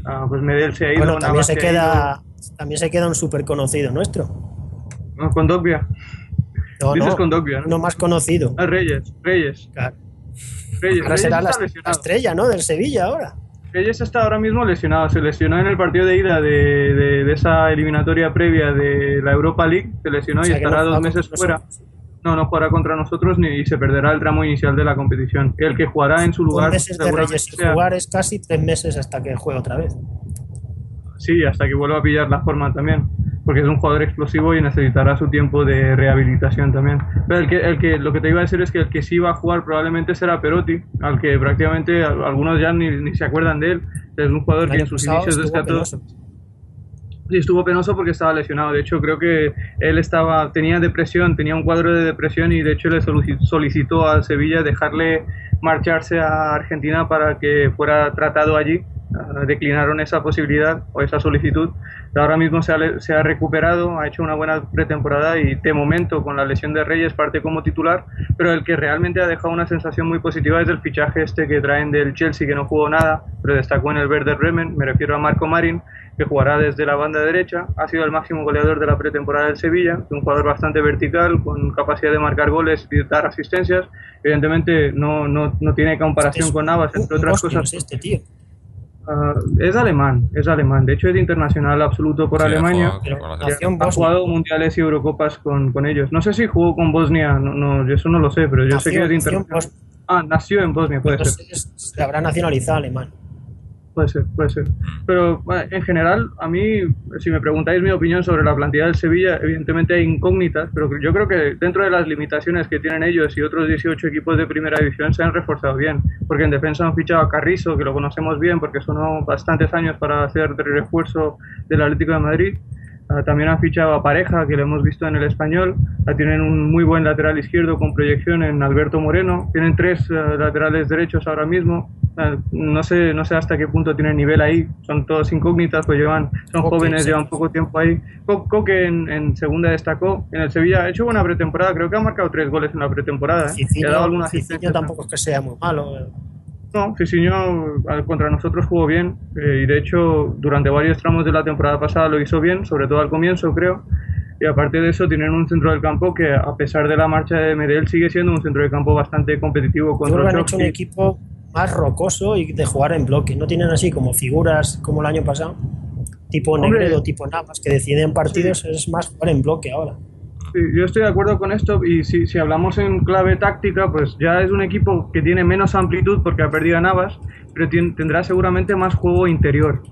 Ah, pues Medel se ha ido. Bueno, también se queda también se queda un súper conocido nuestro. No, con Dogbia. No, Dices con Dogbia, ¿no? más conocido. Ah, Reyes, Reyes. Claro. Reyes, ahora será la, estrella, ¿no? Del Sevilla ahora. Reyes está ahora mismo lesionado. Se lesionó en el partido de ida de, de, esa eliminatoria previa de la Europa League. Se lesionó y estará dos meses fuera. No, no jugará contra nosotros ni se perderá el tramo inicial de la competición. El que jugará en su lugar. Dos meses de Reyes jugar es casi tres meses hasta que juegue otra vez. Sí, hasta que vuelva a pillar la forma también, porque es un jugador explosivo y necesitará su tiempo de rehabilitación también. Pero el que, el que, lo que te iba a decir es que el que sí va a jugar probablemente será Perotti, al que prácticamente algunos ya ni, ni se acuerdan de él. Es un jugador que en sus inicios de Sí, estuvo penoso porque estaba lesionado. De hecho, creo que él estaba tenía depresión, tenía un cuadro de depresión y de hecho le solicitó a Sevilla dejarle marcharse a Argentina para que fuera tratado allí declinaron esa posibilidad o esa solicitud. Ahora mismo se ha, se ha, recuperado, ha hecho una buena pretemporada y de momento con la lesión de Reyes parte como titular, pero el que realmente ha dejado una sensación muy positiva es el fichaje este que traen del Chelsea que no jugó nada, pero destacó en el Verde Bremen, me refiero a Marco Marín, que jugará desde la banda derecha, ha sido el máximo goleador de la pretemporada del Sevilla, un jugador bastante vertical, con capacidad de marcar goles y dar asistencias, evidentemente no, no, no tiene comparación con Navas, entre otras cosas. Este tío Ah, es alemán, es alemán. De hecho, es internacional absoluto por Alemania. Ha jugado, mundiales y Eurocopas con, con, ellos. No sé si jugó con Bosnia, no, no, eso no lo sé, pero yo sé que es internacional. Ah, nació en Bosnia, puede ser. Se habrá nacionalizado alemán. Puede ser, puede ser. Pero en general, a mí, si me preguntáis mi opinión sobre la plantilla del Sevilla, evidentemente hay incógnitas, pero yo creo que dentro de las limitaciones que tienen ellos y otros 18 equipos de primera división se han reforzado bien. Porque en defensa han fichado a Carrizo, que lo conocemos bien porque sonó bastantes años para hacer refuerzo del Atlético de Madrid. Ah, también han fichado a Pareja, que lo hemos visto en el español. Ah, tienen un muy buen lateral izquierdo con proyección en Alberto Moreno. Tienen tres ah, laterales derechos ahora mismo. no sé no sé hasta qué punto tienen nivel ahí. Son todos incógnitas, pues llevan son jóvenes, llevan poco tiempo ahí. Coque en, en, segunda destacó. En el Sevilla ha hecho buena pretemporada. Creo que ha marcado tres goles en la pretemporada. ¿eh? ha dado alguna tampoco es que sea muy malo. No, Cicinho contra nosotros jugó bien eh, y de hecho durante varios tramos de la temporada pasada lo hizo bien, sobre todo al comienzo creo. Y aparte de eso tienen un centro del campo que a pesar de la marcha de Medel sigue siendo un centro del campo bastante competitivo contra Creo han hecho un equipo más rocoso y de jugar en bloque. No tienen así como figuras como el año pasado, tipo Negredo, tipo Navas, que deciden partidos, es más jugar en bloque ahora yo estoy de acuerdo con esto y si, si, hablamos en clave táctica, pues ya es un equipo que tiene menos amplitud porque ha perdido a Navas, pero tendrá seguramente más juego interior.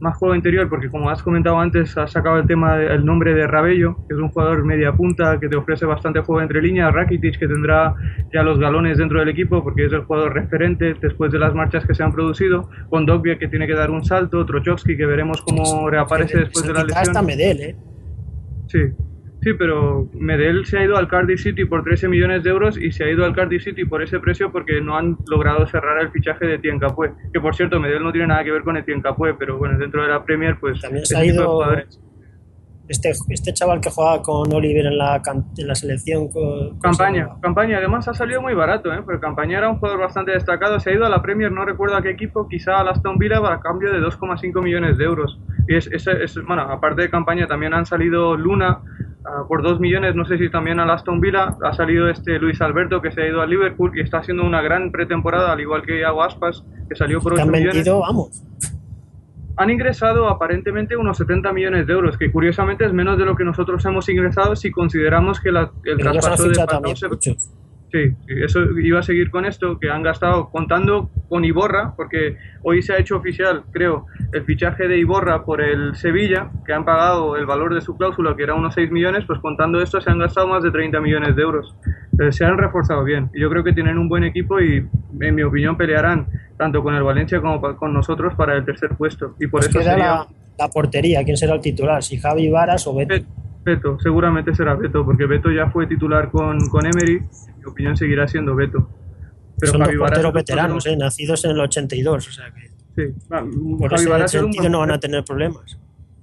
Más juego interior porque como has comentado antes, has sacado el tema del nombre de Rabello, que es un jugador media punta que te ofrece bastante juego entre líneas, Rakitic que tendrá ya los galones dentro del equipo porque es el jugador referente después de las marchas que se han producido, con Dogbia que tiene que dar un salto, Trochowski que veremos cómo reaparece después de la lesión. Hasta Medel, ¿eh? Sí, Sí, pero Medel se ha ido al Cardiff City por 13 millones de euros y se ha ido al Cardiff City por ese precio porque no han logrado cerrar el fichaje de Tien Capue. Que por cierto, Medel no tiene nada que ver con el Tien Capue, pero bueno, dentro de la Premier, pues. También se ha ido. Este, este chaval que juega con Oliver en la, en la selección. campaña, campaña. Además ha salido muy barato, ¿eh? porque Campaña era un jugador bastante destacado. Se ha ido a la Premier, no recuerdo a qué equipo, quizá a Aston Villa a cambio de 2,5 millones de euros. Y es, es, bueno, aparte de Campaña también han salido Luna, Ah, por 2 millones, no sé si también al Aston Villa, ha salido este Luis Alberto que se ha ido al Liverpool y está haciendo una gran pretemporada, al igual que Iago Aspas, que salió por 8 han millones. vamos. Han ingresado aparentemente unos 70 millones de euros, que curiosamente es menos de lo que nosotros hemos ingresado si consideramos que la, el traspaso de Sí, eso iba a seguir con esto, que han gastado contando con Iborra, porque hoy se ha hecho oficial, creo, el fichaje de Iborra por el Sevilla, que han pagado el valor de su cláusula, que era unos 6 millones, pues contando esto se han gastado más de 30 millones de euros. se han reforzado bien. Yo creo que tienen un buen equipo y, en mi opinión, pelearán tanto con el Valencia como con nosotros para el tercer puesto. Y por eso queda la, la, portería, ¿quién será el titular? ¿Si Javi Varas o Beto? Beto, seguramente será Beto, porque Beto ya fue titular con, con Emery mi opinión seguirá siendo Beto. Pero Son Javi porteros veteranos, ¿eh? nacidos en el 82, o sea que... Sí, por ese sentido no van a tener problemas.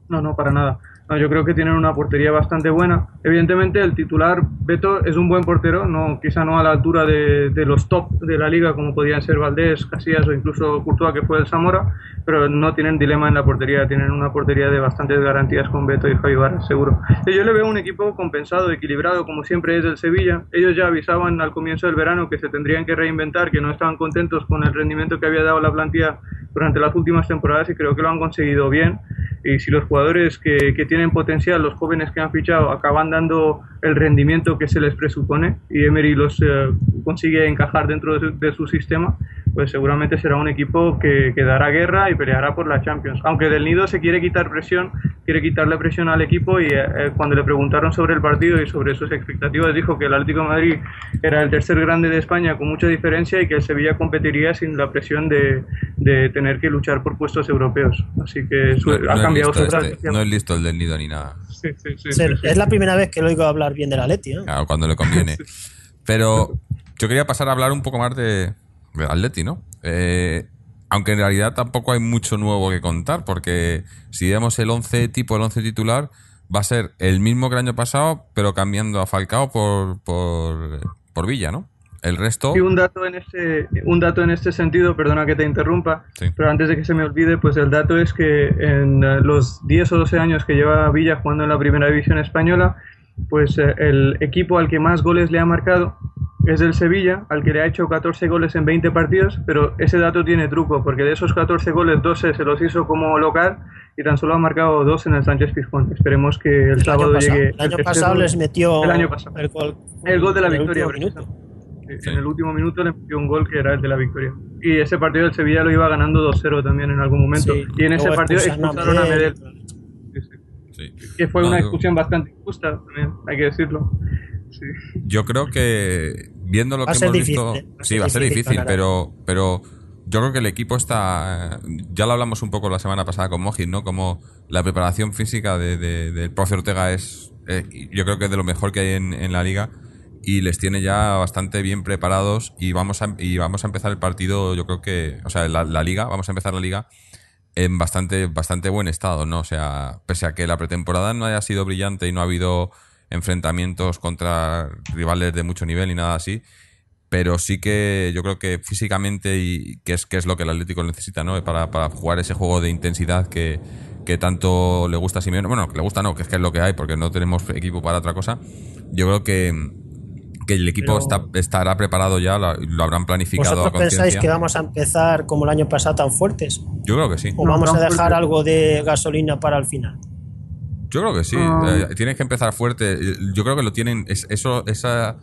No, no, para nada yo creo que tienen una portería bastante buena. Evidentemente, el titular Beto es un buen portero, no quizá no a la altura de, de, los top de la liga, como podían ser Valdés, Casillas o incluso Courtois, que fue el Zamora, pero no tienen dilema en la portería, tienen una portería de bastantes garantías con Beto y Javi Barra, seguro. yo le veo un equipo compensado, equilibrado, como siempre es el Sevilla. Ellos ya avisaban al comienzo del verano que se tendrían que reinventar, que no estaban contentos con el rendimiento que había dado la plantilla durante las últimas temporadas y creo que lo han conseguido bien y si los jugadores que, que, tienen potencial, los jóvenes que han fichado, acaban dando el rendimiento que se les presupone y Emery los eh, consigue encajar dentro de su, sistema, pues seguramente será un equipo que, que, dará guerra y peleará por la Champions. Aunque Del Nido se quiere quitar presión, quiere quitarle presión al equipo y eh, eh, cuando le preguntaron sobre el partido y sobre sus expectativas dijo que el Atlético de Madrid era el tercer grande de España con mucha diferencia y que el Sevilla competiría sin la presión de, de tener que luchar por puestos europeos. Así que ha cambiado su este, No es listo el Del Nido ni nada. Sí, sí, sí, es la primera vez que lo oigo hablar bien de la Leti. Claro, cuando le conviene. (laughs) Pero yo quería pasar a hablar un poco más de, de Atleti, ¿no? Eh, aunque en realidad tampoco hay mucho nuevo que contar, porque si vemos el 11 tipo, el 11 titular, va a ser el mismo que el año pasado, pero cambiando a Falcao por, por, por Villa, ¿no? El resto. Y un dato en este, un dato en este sentido, perdona que te interrumpa, pero antes de que se me olvide, pues el dato es que en eh, los 10 o 12 años que lleva Villa jugando en la primera división española, pues eh, el equipo al que más goles le ha marcado es el Sevilla, al que le ha hecho 14 goles en 20 partidos, pero ese dato tiene truco, porque de esos 14 goles, 12 se los hizo como local y tan solo ha marcado dos en el Sánchez Pizjuán. Esperemos que el, sábado llegue. El año pasado les metió el, año pasado. el, gol, el gol de la victoria en el último minuto le metió un gol que era el de la victoria. Y ese partido del Sevilla lo iba ganando 2-0 también en algún momento. y en ese partido expulsaron a Medel. Que fue una discusión bastante injusta también, hay que decirlo. Yo creo que viendo lo que hemos visto, sí, va a ser difícil, pero, pero yo creo que el equipo está. Ya lo hablamos un poco la semana pasada con Mojit, ¿no? Como la preparación física de, del profe Ortega es, eh, yo creo que es de lo mejor que hay en, en la liga y les tiene ya bastante bien preparados y vamos a, y vamos a empezar el partido, yo creo que, o sea, la, liga, vamos a empezar la liga en bastante, bastante buen estado, ¿no? O sea, pese a que la pretemporada no haya sido brillante y no ha habido enfrentamientos contra rivales de mucho nivel y nada así, pero sí que yo creo que físicamente y que es, que es lo que el Atlético necesita, ¿no? Para, para jugar ese juego de intensidad que, que tanto le gusta a Simeone, bueno, que le gusta no, que es que es lo que hay, porque no tenemos equipo para otra cosa, yo creo que que el equipo está, estará preparado ya, lo, habrán planificado. ¿Vosotros pensáis que vamos a empezar como el año pasado tan fuertes? Yo creo que sí. ¿O vamos a dejar algo de gasolina para el final? Yo creo que sí. Ah. Eh, tienes que empezar fuerte. Yo creo que lo tienen. eso, esa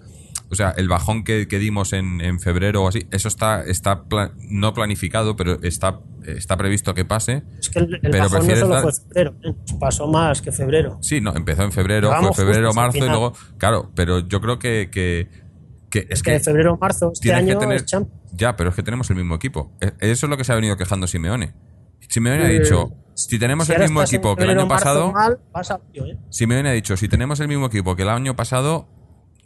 o sea, el bajón que, dimos en, en, febrero o así, eso está, está no planificado, pero está, está previsto que pase. Es que el, bajón no solo fue febrero, ¿eh? pasó más que febrero. Sí, no, empezó en febrero, fue febrero, marzo y luego, claro, pero yo creo que, que, es, que, de febrero marzo este año tener, Ya, pero es que tenemos el mismo equipo. E, eso es lo que se ha venido quejando Simeone. Simeone ha dicho, si tenemos el mismo equipo que el año pasado, mal, ¿eh? Simeone ha dicho, si tenemos el mismo equipo que el año pasado,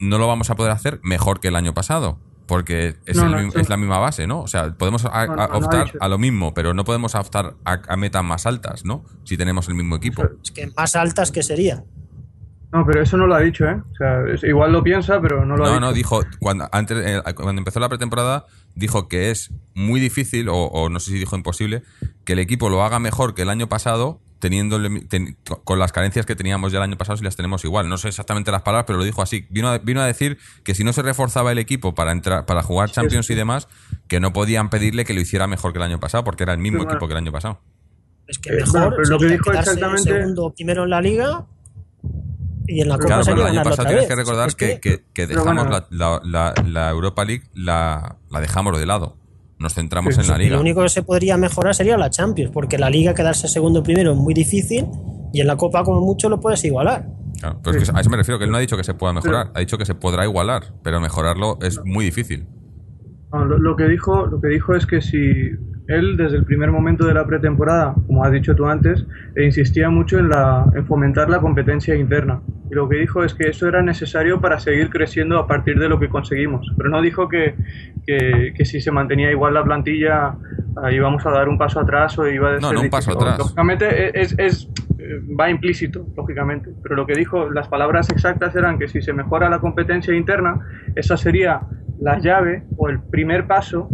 no lo vamos a poder hacer mejor que el año pasado. Porque es, No, el no, es la misma base, ¿no? O sea, podemos a- No, no, a- no ha optar a lo mismo, pero no podemos optar a, a metas más altas, ¿no? Si tenemos el mismo equipo. Es que más altas que sería. No, pero eso no lo ha dicho, ¿eh? O sea, es- igual lo piensa, pero no lo ha No, dicho. no, dijo, cuando, antes, eh, cuando empezó la pretemporada, dijo que es muy difícil, o, o no sé si dijo imposible, que el equipo lo haga mejor que el año pasado, teniendo el- ten- con las carencias que teníamos ya el año pasado, si las tenemos igual. No sé exactamente las palabras, pero lo dijo así. Vino a, vino a decir que si no se reforzaba el equipo para entrar, para jugar Champions y demás, que no podían pedirle que lo hiciera mejor que el año pasado, porque era el mismo Sí, bueno. equipo que el año pasado. Es que Eh, mejor pero lo que dijo exactamente- segundo primero en la liga y en la Copa Claro, pero el año pasado tienes vez. que recordar Es que, que- que Pero dejamos bueno. la, la- la- la Europa League, la, la dejamos de lado. Nos centramos en la liga. lo único que se podría mejorar sería la Champions, porque la Liga quedarse segundo primero es muy difícil y en la Copa como mucho lo puedes igualar. Claro, pero es que a eso me refiero, que él no ha dicho que se pueda mejorar, ha dicho que se podrá igualar, pero mejorarlo es muy difícil. Lo que dijo, lo que dijo es que si él desde el primer momento de la pretemporada, como has dicho tú antes, eh, insistía mucho en, la, en fomentar la competencia interna. Y lo que dijo es que eso era necesario para seguir creciendo a partir de lo que conseguimos. Pero no dijo que, que, que si se mantenía igual la plantilla íbamos a dar un paso atrás o iba a No, ser no un paso atrás. Lógicamente es, es- eh, va implícito, lógicamente. Pero lo que dijo, las palabras exactas eran que si se mejora la competencia interna, esa sería la llave o el primer paso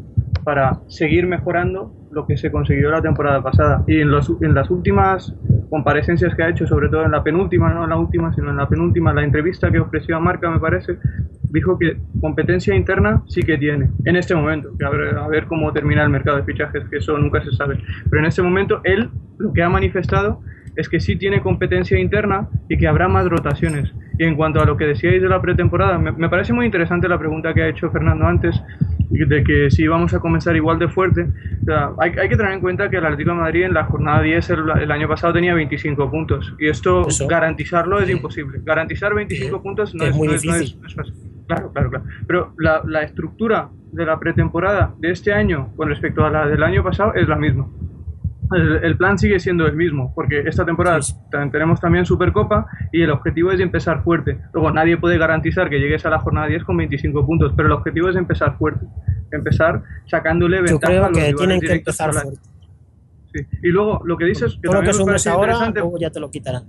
para seguir mejorando lo que se consiguió la temporada pasada. Y en, las últimas comparecencias que ha hecho, sobre todo en la penúltima, no en la última, sino en la penúltima, la entrevista que ofreció a Marca, me parece, dijo que competencia interna sí que tiene, en este momento, que a ver, a ver cómo termina el mercado de fichajes, que eso nunca se sabe. Pero en este momento él lo que ha manifestado es que sí tiene competencia interna y que habrá más rotaciones. Y en cuanto a lo que decíais de la pretemporada, me, me parece muy interesante la pregunta que ha hecho Fernando antes, de que si vamos a comenzar igual de fuerte. O sea, hay, hay que tener en cuenta que el Atlético de Madrid en la jornada 10 el, el año pasado tenía 25 puntos. Y esto, Eso. garantizarlo es imposible. Garantizar 25 Que- puntos no es, es muy no es- no es- difícil. no es fácil. Claro, claro, claro. Pero la, la estructura de la pretemporada de este año con respecto a la del año pasado es la misma. El, el plan sigue siendo el mismo, porque esta temporada Sí. tenemos también Supercopa y el objetivo es empezar fuerte. Luego nadie puede garantizar que llegues a la jornada 10 con 25 puntos, pero el objetivo es empezar fuerte. Empezar sacándole Yo ventaja a creo los que tienen que empezar a la- fuerte. Sí. Y luego lo que dices, que Todo lo que me parece ahora, interesante, luego ya te lo quitarán.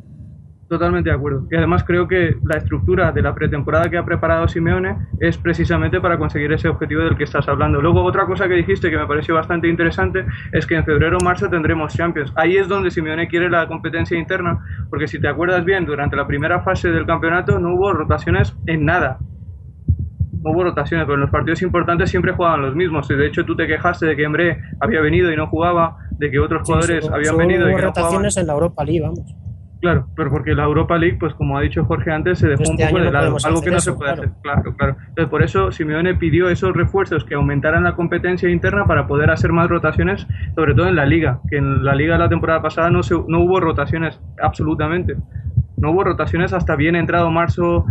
Totalmente de acuerdo. Y además creo que la estructura de la pretemporada que ha preparado Simeone es precisamente para conseguir ese objetivo del que estás hablando. Luego, otra cosa que dijiste que me pareció bastante interesante es que en febrero o marzo tendremos Champions. Ahí es donde Simeone quiere la competencia interna, porque si te acuerdas bien, durante la primera fase del campeonato no hubo rotaciones en nada. No hubo rotaciones, pero en los partidos importantes siempre jugaban los mismos. Y de hecho, tú te quejaste de que Embre había venido y no jugaba, de que otros jugadores Sí, habían venido y que no jugaban. rotaciones en la Europa League, vamos. Claro, pero porque la Europa League, pues como ha dicho Jorge antes, se dejó Este un poco año de lado, algo que no eso, se puede claro. hacer. Claro, claro. Entonces, por eso Simeone pidió esos refuerzos que aumentaran la competencia interna para poder hacer más rotaciones, sobre todo en la liga, que en la liga de la temporada pasada no, se, no hubo rotaciones absolutamente. No hubo rotaciones hasta bien entrado marzo,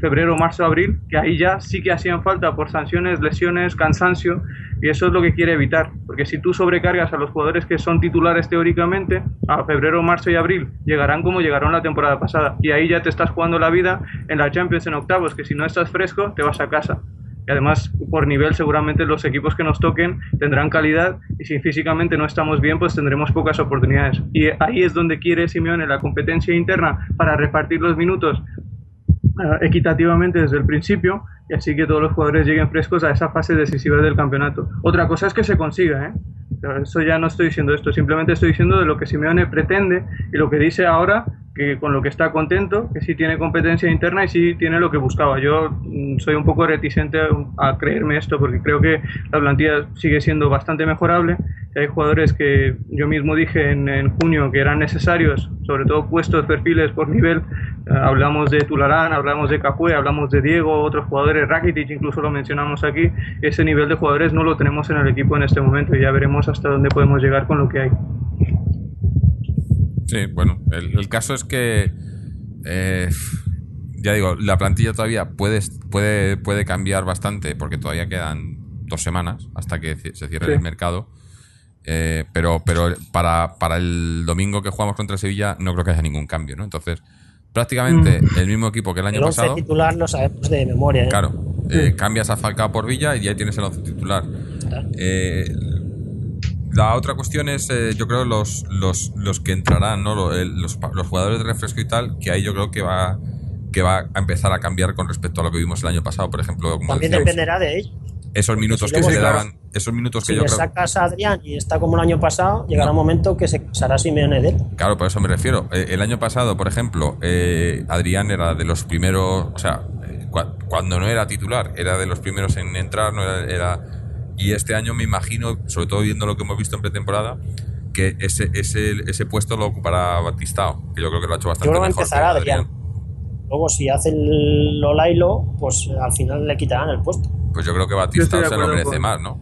febrero, marzo, abril, que ahí ya sí que hacían falta por sanciones, lesiones, cansancio, y eso es lo que quiere evitar, porque si tú sobrecargas a los jugadores que son titulares teóricamente, a febrero, marzo y abril llegarán como llegaron la temporada pasada, y ahí ya te estás jugando la vida en la Champions en octavos, que si no estás fresco te vas a casa. Y además, por nivel, seguramente los equipos que nos toquen tendrán calidad y si físicamente no estamos bien, pues tendremos pocas oportunidades. Y ahí es donde quiere Simeone la competencia interna para repartir los minutos eh, equitativamente desde el principio y así que todos los jugadores lleguen frescos a esa fase decisiva del campeonato. Otra cosa es que se consiga, ¿eh? Pero Eso ya no estoy diciendo esto, simplemente estoy diciendo de lo que Simeone pretende y lo que dice ahora, con lo que está contento, que sí tiene competencia interna y sí tiene lo que buscaba. Yo mm, soy un poco reticente a, creerme esto porque creo que la plantilla sigue siendo bastante mejorable. Hay jugadores que yo mismo dije en, en junio que eran necesarios, sobre todo puestos perfiles por nivel. Eh, hablamos de Tularán, hablamos de Capué, hablamos de Diego, otros jugadores, Rakitic incluso lo mencionamos aquí. Ese nivel de jugadores no lo tenemos en el equipo en este momento y ya veremos hasta dónde podemos llegar con lo que hay. Sí, bueno, el, el caso es que, eh, ya digo, la plantilla todavía puede, puede, puede cambiar bastante porque todavía quedan dos semanas hasta que se cierre Sí. el mercado. Eh, pero pero para, para el domingo que jugamos contra Sevilla no creo que haya ningún cambio, ¿no? Entonces, prácticamente el mismo equipo que el año El 11 pasado. titular lo sabemos de memoria. ¿eh? Claro, Eh, cambias a Falcao por Villa y ya tienes el once titular. Eh, la otra cuestión es, eh, yo creo, los, los, los que entrarán, ¿no? Los, los, jugadores de refresco y tal, que ahí yo creo que va que va a empezar a cambiar con respecto a lo que vimos el año pasado, por ejemplo. También dependerá de ellos. Esos minutos que se daban, esos minutos que si yo le sacas a Adrián y está como el año pasado, llegará un momento que se será Simeone de él. Claro, por eso me refiero. El año pasado, por ejemplo, Adrián era de los primeros, o sea, cuando no era titular, era de los primeros en entrar, no era, y este año me imagino, sobre todo viendo lo que hemos visto en pretemporada, que ese, ese, ese puesto lo ocupará Batistao, que yo creo que lo ha hecho bastante yo creo mejor. empezará Adrián. Luego, si hace el Lolailo, pues al final le quitarán el puesto. Pues yo creo que Batistao se lo merece más, ¿no?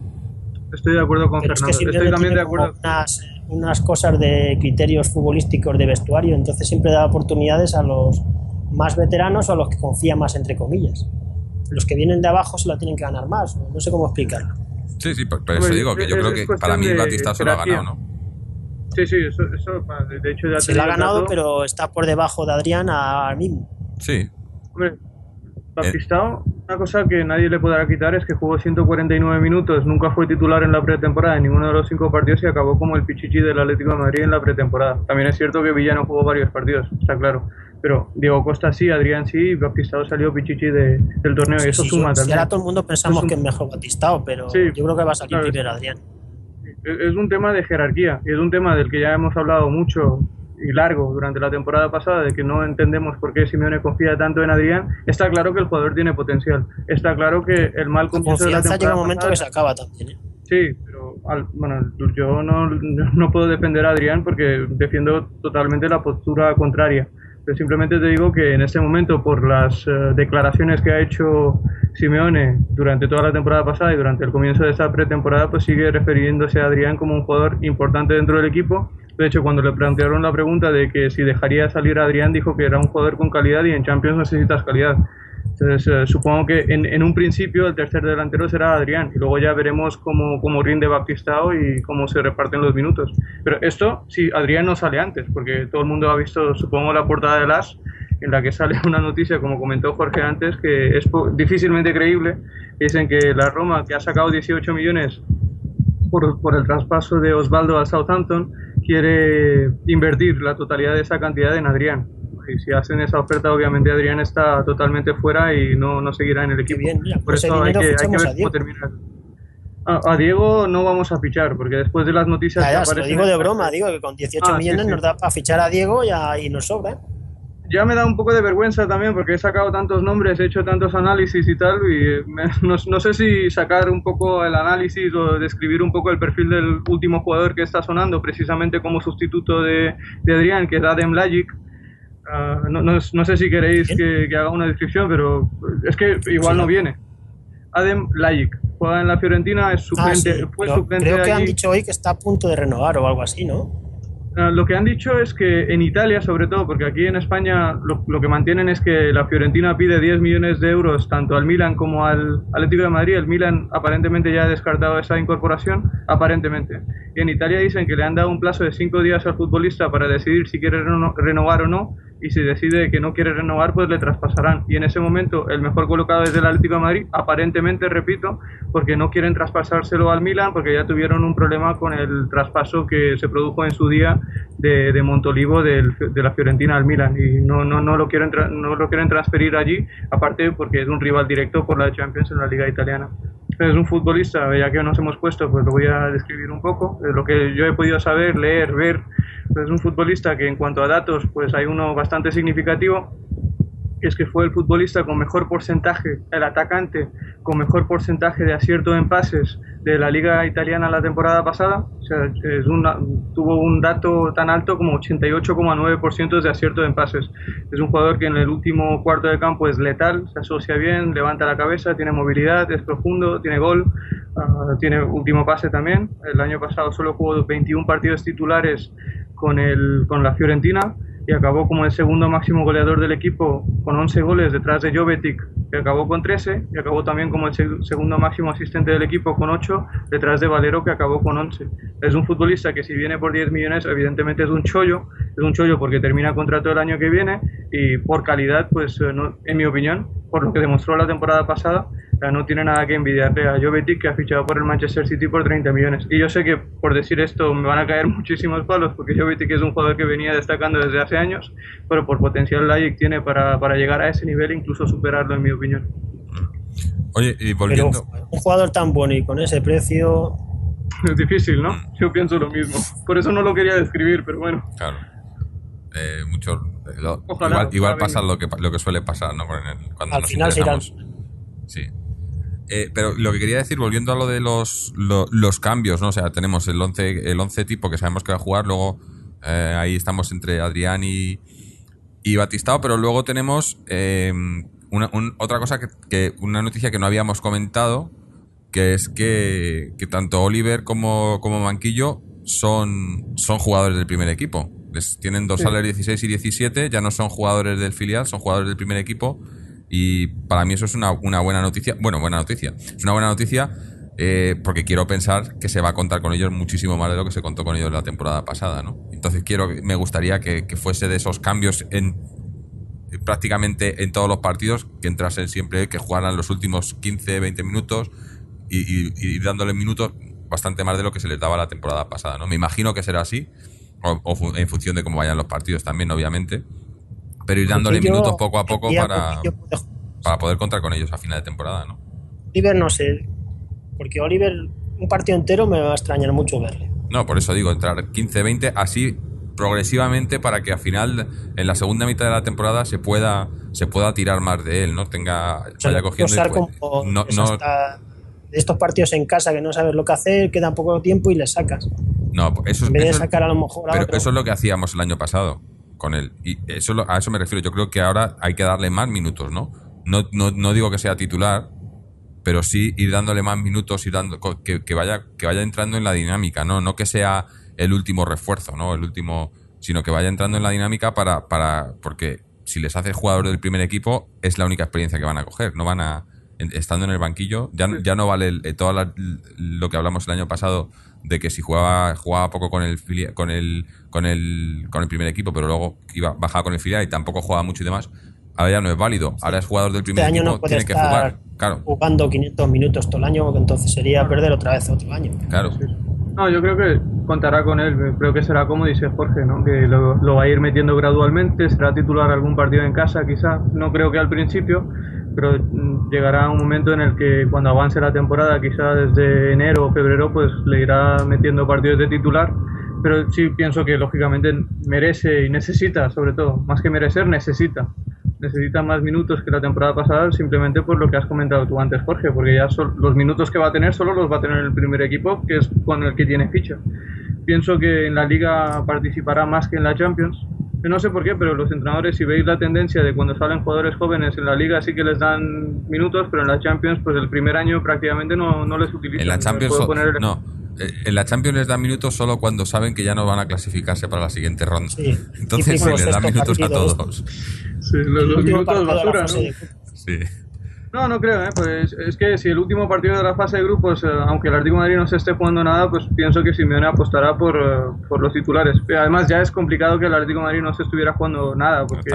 Estoy de acuerdo con Fernando. Estoy también de acuerdo. Unas, unas cosas de criterios futbolísticos de vestuario, entonces siempre da oportunidades a los más veteranos o a los que confían más, entre comillas. Los que vienen de abajo se la tienen que ganar más, no sé cómo explicarlo. Sí, sí, por, eso digo que yo creo que para mí Batista se lo ha ganado, ¿no? Sí, sí, eso, eso de hecho ya Se lo ha ganado, pero está por debajo de Adrián a mismo. Sí. Hombre, Baptistao, una cosa que nadie le podrá quitar es que jugó 149 minutos, nunca fue titular en la pretemporada en ninguno de los cinco partidos y acabó como el pichichi del Atlético de Madrid en la pretemporada. También es cierto que Villano jugó varios partidos, está claro. Pero Diego Costa sí, Adrián sí, y Baptistao salió pichichi del torneo y eso suma también. ahora todo el mundo pensamos que es mejor Baptistao, pero yo creo que va a salir primero Adrián. Es un tema de jerarquía y es un tema del que ya hemos hablado mucho y largo durante la temporada pasada de que no entendemos por qué Simeone confía tanto en Adrián, está claro que el jugador tiene potencial. Está claro que el mal comienzo de la temporada llega un momento que se acaba también. ¿eh? Sí, pero bueno, yo no, (laughs) no puedo defender a Adrián porque defiendo totalmente la postura contraria. Pero simplemente te digo que en este momento, por las eh, declaraciones que ha hecho Simeone durante toda la temporada pasada y durante el comienzo de esta pretemporada, pues sigue refiriéndose a Adrián como un jugador importante dentro del equipo de hecho, cuando le plantearon la pregunta de que si dejaría salir a Adrián, dijo que era un jugador con calidad y en Champions necesitas calidad. Entonces, eh, supongo que en, un principio el tercer delantero será Adrián y luego ya veremos cómo, rinde Baptistao y cómo se reparten los minutos. Pero esto, si Adrián no sale antes, porque todo el mundo ha visto, supongo, la portada de las en la que (laughs) sale una noticia, como comentó Jorge antes, que es difícilmente creíble. Dicen que la Roma, que ha sacado 18 millones por, por el traspaso de Osvaldo al Southampton, quiere invertir la totalidad de esa cantidad en Adrián. Y si hacen esa oferta, obviamente Adrián está totalmente fuera y no, no seguirá en el equipo. Por eso hay que, ver cómo termina. A, Diego no vamos a fichar, porque después de las noticias. que lo digo de broma, digo que con 18 ah, millones nos da para fichar a Diego y, y nos sobra ya me da un poco de vergüenza también porque he sacado tantos nombres, he hecho tantos análisis y tal, y (laughs) no, sé si sacar un poco el análisis o describir un poco el perfil del último jugador que está sonando precisamente como sustituto de, de Adrián, que es Adem Lajic. Ah, no, no, sé si queréis que, haga una descripción, pero es que igual no viene. Adem Lajic juega en la Fiorentina, es ah, suplente, fue suplente Creo que han dicho hoy que está a punto de renovar o algo así, ¿no? Ah, lo que han dicho es que en Italia, sobre todo, porque aquí en España lo, que mantienen es que la Fiorentina pide 10 millones de euros tanto al Milan como al Atlético de Madrid. El Milan aparentemente ya ha descartado esa incorporación, aparentemente. Y en Italia dicen que le han dado un plazo de 5 días al futbolista para decidir si quiere renovar o no y si decide que no quiere renovar, pues le traspasarán. Y en ese momento el mejor colocado es el Atlético de Madrid, aparentemente, repito, porque no quieren traspasárselo al Milan, porque ya tuvieron un problema con el traspaso que se produjo en su día de, de Montolivo de la Fiorentina al Milan y no, no, no, lo quieren no lo quieren transferir allí, aparte porque es un rival directo por la Champions en la Liga Italiana. Es un futbolista, ya que nos hemos puesto, pues lo voy a describir un poco, lo que yo he podido saber, leer, ver es un futbolista que en cuanto a datos, pues hay uno bastante significativo, es que fue el futbolista con mejor porcentaje, el atacante con mejor porcentaje de acierto en pases de la liga italiana la temporada pasada. Es tuvo un dato tan alto como 88,9% de acierto en pases. Es un jugador que en el último cuarto de campo es letal, se asocia bien, levanta la cabeza, tiene movilidad, es profundo, tiene gol, ah, tiene último pase también. El año pasado solo jugó 21 partidos titulares con, el, con la Fiorentina y acabó como el segundo máximo goleador del equipo con 11 goles detrás de Jovetic que acabó con 13 y acabó también como el segundo máximo asistente del equipo con 8, detrás de Valero que acabó con 11. Es un futbolista que si viene por 10 millones evidentemente es un chollo, es un chollo porque termina contrato el año que viene y por calidad, pues eh, en mi opinión, por lo que demostró la temporada pasada, no tiene nada que envidiarle a Jovetic que ha fichado por el Manchester City por 30 millones. Y yo sé que por decir esto me van a caer (laughs) muchísimos palos porque Jovetic es un jugador que venía destacando desde hace años, pero por potencial Lajic tiene para, para llegar a ese nivel e incluso superarlo en mi opinión. Oye, y volviendo... un jugador tan bueno y con ese precio... Es difícil, ¿no? Yo pienso lo mismo. Por eso no lo quería describir, pero bueno. Claro. Eh, mucho, eh, igual, pasa lo que, lo que suele pasar, ¿no? Cuando Al final será... Sí. Eh, pero lo que quería decir, volviendo a lo de los, los cambios, ¿no? O sea, tenemos el 11 el once tipo que sabemos que va a jugar, luego eh, ahí estamos entre Adrián y, y Batistao, pero luego tenemos eh, una, otra cosa que, una noticia que no habíamos comentado, que es que, que tanto Oliver como, como Manquillo son, son jugadores del primer equipo. Les, tienen dos sí. 16 y 17, ya no son jugadores del filial, son jugadores del primer equipo y para mí eso es una, buena noticia. Bueno, buena noticia. Es una buena noticia eh, porque quiero pensar que se va a contar con ellos muchísimo más de lo que se contó con ellos la temporada pasada, ¿no? Entonces quiero, me gustaría que, fuese de esos cambios en prácticamente en todos los partidos, que entrasen siempre, que jugaran los últimos 15, 20 minutos y, dándole minutos bastante más de lo que se les daba la temporada pasada, ¿no? Me imagino que será así, o en función de cómo vayan los partidos también, obviamente pero ir dándole minutos poco a poco para, para poder contar con ellos a final de temporada, ¿no? Oliver no sé, porque Oliver un partido entero me va a extrañar mucho verle. No, por eso digo, entrar 15-20 así progresivamente para que al final, en la segunda mitad de la temporada, se pueda se pueda tirar más de él, ¿no? Tenga, vaya cogiendo... no, estos partidos en casa que no sabes lo que hacer, queda poco tiempo y le sacas. No, eso, en vez de sacar a lo mejor pero eso es lo que hacíamos el año pasado con él. Y eso, a eso me refiero. Yo creo que ahora hay que darle más minutos, ¿no? No, no, no digo que sea titular, pero sí ir dándole más minutos, y dando, que, que, vaya, que vaya entrando en la dinámica, ¿no? No que sea el último refuerzo, ¿no? El último, sino que vaya entrando en la dinámica para, para, porque si les hace jugador del primer equipo, es la única experiencia que van a coger. No van a, estando en el banquillo, ya, ya no vale todo lo que hablamos el año pasado de que si jugaba, jugaba poco con el, con el con el con el primer equipo, pero luego iba bajaba con el filial y tampoco jugaba mucho y demás, ahora ya no es válido. Ahora es jugador del primer este equipo, no tiene que jugar. Claro. Jugando 500 minutos todo el año, porque entonces sería perder otra vez otro año. Claro. No, yo creo que contará con él. Creo que será como dice Jorge, ¿no? Que lo, lo va a ir metiendo gradualmente. Será titular algún partido en casa, quizá. No creo que al principio pero mm, llegará un momento en el que cuando avance la temporada, quizá desde enero o febrero, pues le irá metiendo partidos de titular, pero sí pienso que lógicamente merece y necesita, sobre todo, más que merecer, necesita. Necesita más minutos que la temporada pasada simplemente por lo que has comentado tú antes, Jorge, porque ya los minutos que va a tener solo los va a tener el primer equipo, que es con el que tiene ficha. Pienso que en la liga participará más que en la Champions, no sé por qué, pero los entrenadores, si veis la tendencia de cuando salen jugadores jóvenes en la liga, sí que les dan minutos, pero en la Champions, pues el primer año prácticamente no, no les utilizan. En la Champions, no. Eh, en la Champions les dan minutos solo cuando saben que ya no van a clasificarse para la siguiente ronda. Entonces sí, les dan minutos a todos. Sí, los, los minutos basura, ¿no? Sí. No, no creo, ¿eh? pues es que si el último partido de la fase de grupos, eh, aunque el Atlético de Madrid no se esté jugando nada, pues pienso que Simeone apostará por, eh, por los titulares. Además ya es complicado que el Atlético de Madrid no se estuviera jugando nada, porque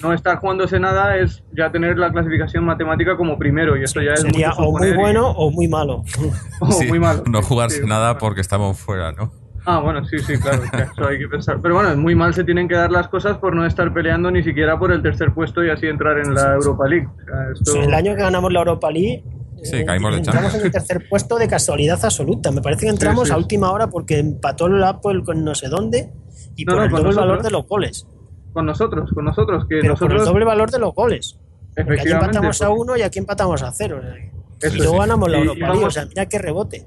¿no? estar jugándose nada es ya tener la clasificación matemática como primero y eso ya es Sería o muy bueno o muy malo. (laughs) o muy malo. No jugarse nada porque estamos fuera, ¿no? Ah, bueno, sí, sí, claro, eso hay que pensar. Pero bueno, muy mal se tienen que dar las cosas por no estar peleando ni siquiera por el tercer puesto y así entrar en la Europa League. el año que ganamos la Europa League, Sí, caímos de entramos en el tercer puesto de casualidad absoluta. Me parece que entramos a última hora porque empató el Apple con no sé dónde y por el doble valor de los goles. Con nosotros, con nosotros. Que Pero nosotros... el doble valor de los goles. aquí empatamos a uno y aquí empatamos a cero. y luego ganamos la Europa League. O sea, mira qué rebote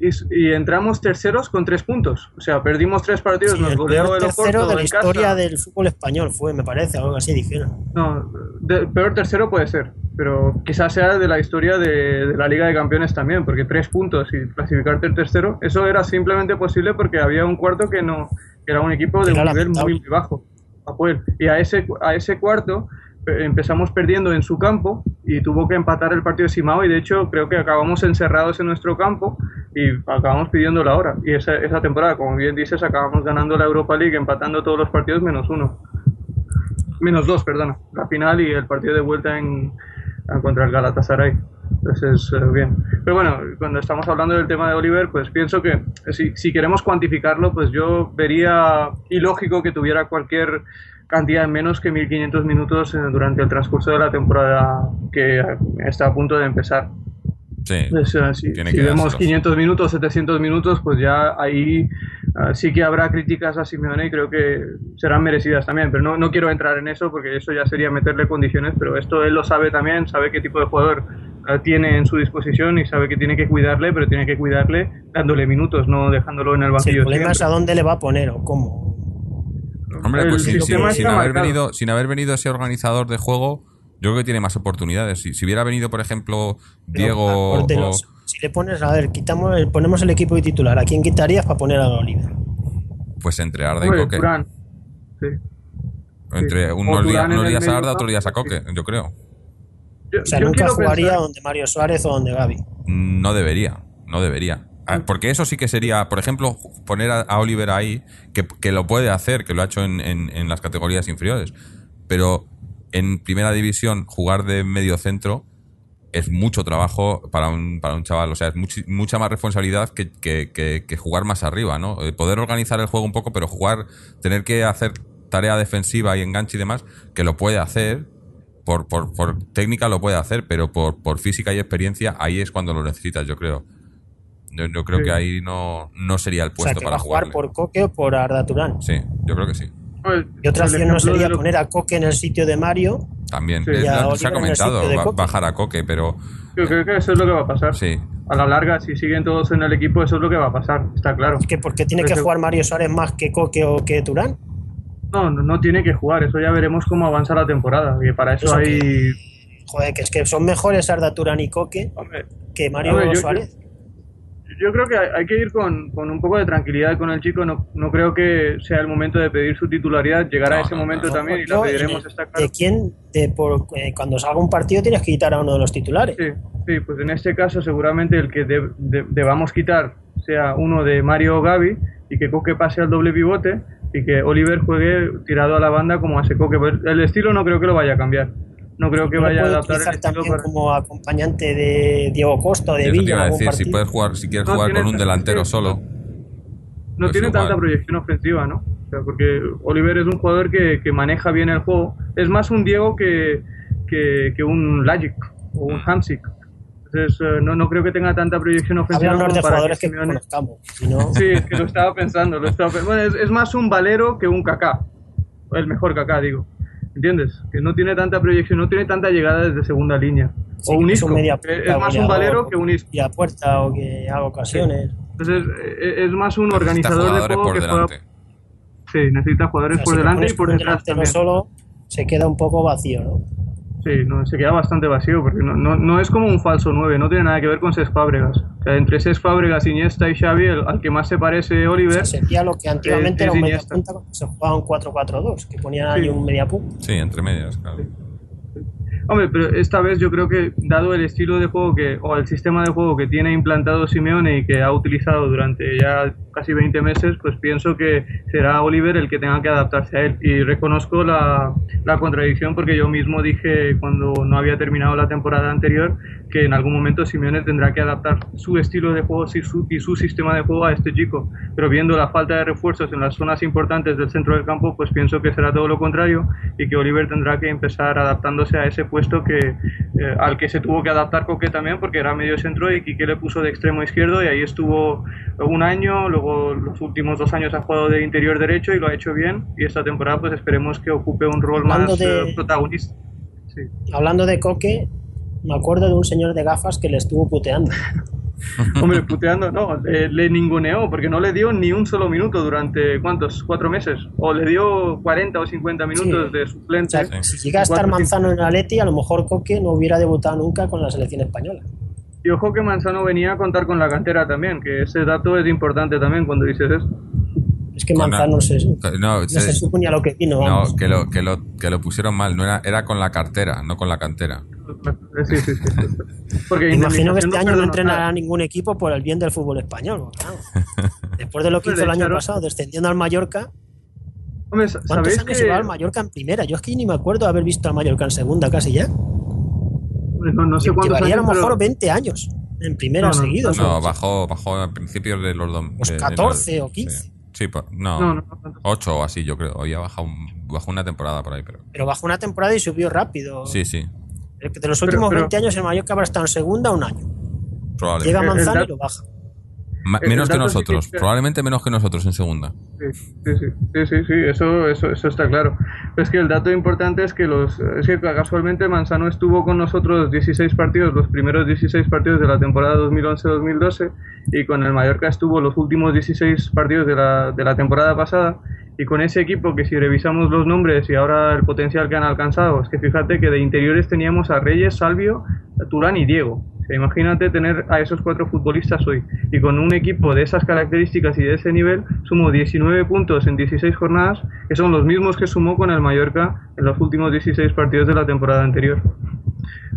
y, entramos terceros con tres puntos. O sea, perdimos tres partidos, nos el peor tercero de la historia del fútbol español fue, me parece, algo así dijeron. No, peor tercero puede ser, pero quizás sea de la historia de, la Liga de Campeones también, porque tres puntos y clasificarte el tercero, eso era simplemente posible porque había un cuarto que no era un equipo de un nivel muy, muy bajo. Y a ese, a ese cuarto empezamos perdiendo en su campo y tuvo que empatar el partido de Simao y de hecho creo que acabamos encerrados en nuestro campo y acabamos pidiendo la hora. Y esa, esa temporada, como bien dices, acabamos ganando la Europa League empatando todos los partidos menos uno. Menos dos, perdona. La final y el partido de vuelta en, contra el Galatasaray. Entonces, eh, bien. Pero bueno, cuando estamos hablando del tema de Oliver, pues pienso que si, si queremos cuantificarlo, pues yo vería ilógico que tuviera cualquier cantidad de menos que 1500 minutos durante el transcurso de la temporada que está a punto de empezar. Sí, Pues, eh, si, Tiene si que vemos dárselos. 500 minutos, 700 minutos, pues ya ahí eh, sí que habrá críticas a Simeone y creo que serán merecidas también. Pero no, no quiero entrar en eso porque eso ya sería meterle condiciones, pero esto él lo sabe también, sabe qué tipo de jugador eh, tiene en su disposición y sabe que tiene que cuidarle, pero tiene que cuidarle dándole minutos, no dejándolo en el Si banquillo. el problema es siempre. a dónde le va a poner o cómo. Hombre, pues sin, haber marcado. venido, sin haber venido ese organizador de juego, yo creo que tiene más oportunidades. Si, si hubiera venido, por ejemplo, Diego ah, o- si le pones, a ver, quitamos, el- ponemos el equipo de titular, ¿a quién quitarías para poner a Oliver? pues entre Arda y Hombre, Coque. Sí. Entre sí. unos, días, en a Arda, otros días a sí. Coque, yo creo. Yo, O sea, yo nunca jugaría pensar- donde Mario Suárez o donde Gaby. No debería, no debería. Ah, Porque eso sí que sería, por ejemplo, poner a, a Oliver ahí, que, que lo puede hacer, que lo ha hecho en, en- en las categorías inferiores. Pero en primera división, jugar de medio centro es mucho trabajo para un, para un chaval. O sea, es mucha más responsabilidad que, que- que- que jugar más arriba, ¿no? Eh, Poder organizar el juego un poco, pero jugar, tener que hacer tarea defensiva y enganche y demás, que lo puede hacer, por, por, por técnica lo puede hacer, pero por, por física y experiencia, ahí es cuando lo necesitas, yo creo. Yo, yo creo Sí. que ahí no, no sería el O sea, puesto que va para a jugar jugar. por Coque o por Arda Turán. Sí, yo creo que sí. Pues, Y otra opción no sería poner a Coque en el sitio de Mario. También. Sí. Es- Y a se ha Oliver en el comentado bajar a Coque, pero Yo creo que eso es lo que va a pasar. sí. A la larga, si siguen todos en el equipo, eso es lo que va a pasar, está claro. Es que porque tiene Pero que jugar Mario Suárez más que Coque o que Turán. No, no, no tiene que jugar, eso ya veremos cómo avanza la temporada. Y para eso, Eso hay. Joder, que es que son mejores Arda Turán y Coque Hombre, que Mario Hombre, yo- Suárez. Yo creo que hay, que ir con, con un poco de tranquilidad con el chico. No, no creo que sea el momento de pedir su titularidad. Llegará No, ese no, momento no. también y la pediremos, eh, está claro. ¿De quién? De por, eh, cuando salga un partido tienes que quitar a uno de los titulares. Sí, sí, pues en este caso seguramente el que de- de- debamos quitar sea uno de Mario o Gaby y que Coque pase al doble pivote y que Oliver juegue tirado a la banda como hace Coque. Pues el estilo no creo que lo vaya a cambiar. No creo que ¿No lo vaya a adaptar el también para... como acompañante de Diego Costa o de te Villa iba a decir, si puedes jugar, si quieres No jugar con un delantero solo. no Pues tiene igual. tanta proyección ofensiva, ¿no? O sea, porque Oliver es un jugador que, que maneja bien el juego. Es más un Diego que, que, que un Lagic o un Mm. Hamsik. Entonces, eh, no, no creo que tenga tanta proyección ofensiva de como para jugadores que Simeone- conozcamos. Si no, Sí, es que lo estaba pensando. Lo estaba Bueno, es, es más un Valero que un Kaká. El mejor Kaká, digo. ¿Entiendes? Que no tiene tanta proyección, no tiene tanta llegada desde segunda línea. sí, o un que Isco. media Es, punta, es más un Valero que un Isco. Y a puerta o que haga ocasiones. Entonces, eh, es más un Necesita organizador de juego por que juega... Sí, necesita jugadores O sea, por si delante y por detrás también. solo, se queda un poco vacío, ¿no? Sí, no, se queda bastante vacío porque no, no, no es como un falso 9, no tiene nada que ver con Cesc Fábregas. O sea, entre Cesc Fábregas, Iniesta y Xavi, el- al que más se parece O Oliver, sea, sería lo que antiguamente es era un media Iniesta. punta cuando se jugaba un 4-4-2, que ponían ahí Sí. un media punta. Sí, entre medias, claro. Hombre, pero esta vez yo creo que, dado el estilo de juego que, o el sistema de juego que tiene implantado Simeone y que ha utilizado durante ya casi 20 meses, pues pienso que será Oliver el que tenga que adaptarse a él. Y reconozco la, la contradicción porque yo mismo dije cuando no había terminado la temporada anterior que en algún momento Simeone tendrá que adaptar su estilo de juego y su, y su sistema de juego a este chico. Pero viendo la falta de refuerzos en las zonas importantes del centro del campo, pues pienso que será todo lo contrario y que Oliver tendrá que empezar adaptándose a ese puesto que eh, al que se tuvo que adaptar Coque también porque era medio centro y Quique le puso de extremo izquierdo y ahí estuvo un año, luego los últimos dos años ha jugado de interior derecho y lo ha hecho bien y esta temporada pues esperemos que ocupe un rol Hablando más de- eh, protagonista. Sí. Hablando de Coque, me acuerdo de un señor de gafas que le estuvo puteando. (laughs) Hombre, puteando, no, eh, le ninguneó porque no le dio ni un solo minuto durante, ¿cuántos? ¿Cuatro meses? O le dio 40 o 50 minutos Sí. de O suplente. si llega a estar Cuatro, Manzano en Atleti, a lo mejor Coque no hubiera debutado nunca con la selección española. Y ojo que Manzano venía a contar con la cantera también, que ese dato es importante también cuando dices eso. Es que Manzano se, no, no se suponía lo que vino. No, que lo, que, lo, que lo pusieron mal. No era, era con la cartera, no con la cantera. Sí, sí, sí. Porque Me (laughs) imagino que este año no entrenará ningún equipo por el bien del fútbol español. claro, Después de lo que hizo el año pasado, descendiendo al Mallorca, Hombre, ¿cuántos ¿sabéis años que llevaba el Mallorca en primera? Yo es que ni me acuerdo de haber visto al Mallorca en segunda casi ya. no, no sé cuántos Llevaría a años, lo mejor pero- 20 años en primera No, no, seguidos. No, bajó, bajó a principios de los... Pues de- de 14 los- o 15. Sí, Sí, pues, no, No, no, no tanto. 8 o así yo creo. Había bajado, un- bajó una temporada por ahí, pero... Pero bajó una temporada y subió rápido. Sí, sí, De los últimos pero- 20 años el Mallorca habrá estado en segunda un año. probablemente. Llega el Manzano y lo baja. Ma- menos que dato sí que nosotros, probablemente menos que nosotros en segunda. Sí, sí, sí, sí, sí, sí, eso, eso, eso está claro. Pero es que el dato importante es que los, es que casualmente Manzano estuvo con nosotros 16 partidos, los primeros 16 partidos de la temporada 2011-2012, y con el Mallorca estuvo los últimos 16 partidos de la, de la temporada pasada. Y con ese equipo, que si revisamos los nombres y ahora el potencial que han alcanzado, es que fíjate que de interiores teníamos a Reyes, Salvio, Turán y Diego. O sea, imagínate tener a esos cuatro futbolistas hoy. Y con un equipo de esas características y de ese nivel, sumó 19 puntos en 16 jornadas, que son los mismos que sumó con el Mallorca en los últimos 16 partidos de la temporada anterior.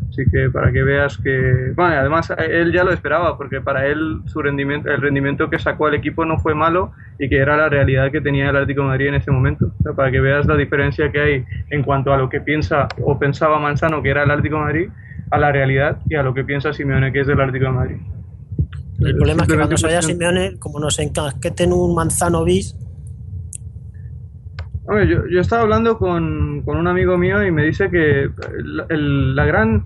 Así que para que veas que, bueno, además él ya lo esperaba, porque para él su rendimiento, el rendimiento que sacó al equipo no fue malo y que era la realidad que tenía el Atlético de Madrid en ese momento. O sea, para que veas la diferencia que hay en cuanto a lo que piensa o pensaba Manzano que era el Atlético de Madrid, a la realidad y a lo que piensa Simeone que es del Atlético de Madrid. El problema es que cuando se vaya Simeone, como nos encasqueten un manzano bis, Yo, yo estaba hablando con, con un amigo mío y me dice que el- el- la gran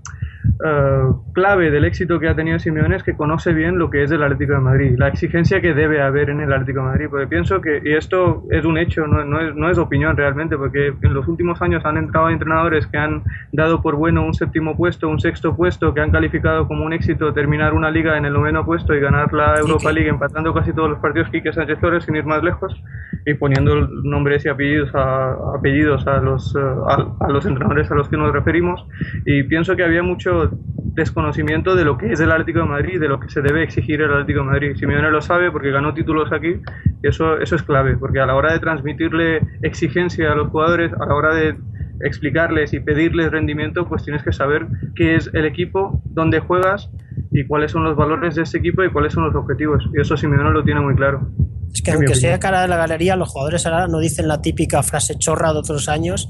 eh, clave del éxito que ha tenido Simeone es que conoce bien lo que es el Atlético de Madrid, la exigencia que debe haber en el Atlético de Madrid, porque pienso que, y esto es un hecho, no, no es, no es opinión realmente, porque en los últimos años han entrado entrenadores que han dado por bueno un séptimo puesto, un sexto puesto, que han calificado como un éxito terminar una liga en el noveno puesto y ganar la Europa. League empatando casi todos los partidos Quique Sánchez Flores sin ir más lejos y poniendo nombres y apellidos a, apellidos a los eh, a, a los entrenadores a los que nos referimos y pienso que había mucho desconocimiento de lo que es el Atlético de Madrid de lo que se debe exigir el Atlético de Madrid. Simeone lo sabe porque ganó títulos aquí y eso, eso es clave porque a la hora de transmitirle exigencia a los jugadores, a la hora de explicarles y pedirles rendimiento, pues tienes que saber qué es el equipo, dónde juegas y cuáles son los valores de ese equipo y cuáles son los objetivos. Y eso Simeone lo tiene muy claro. es que aunque sea cara de la galería, los jugadores ahora no dicen la típica frase chorra de otros años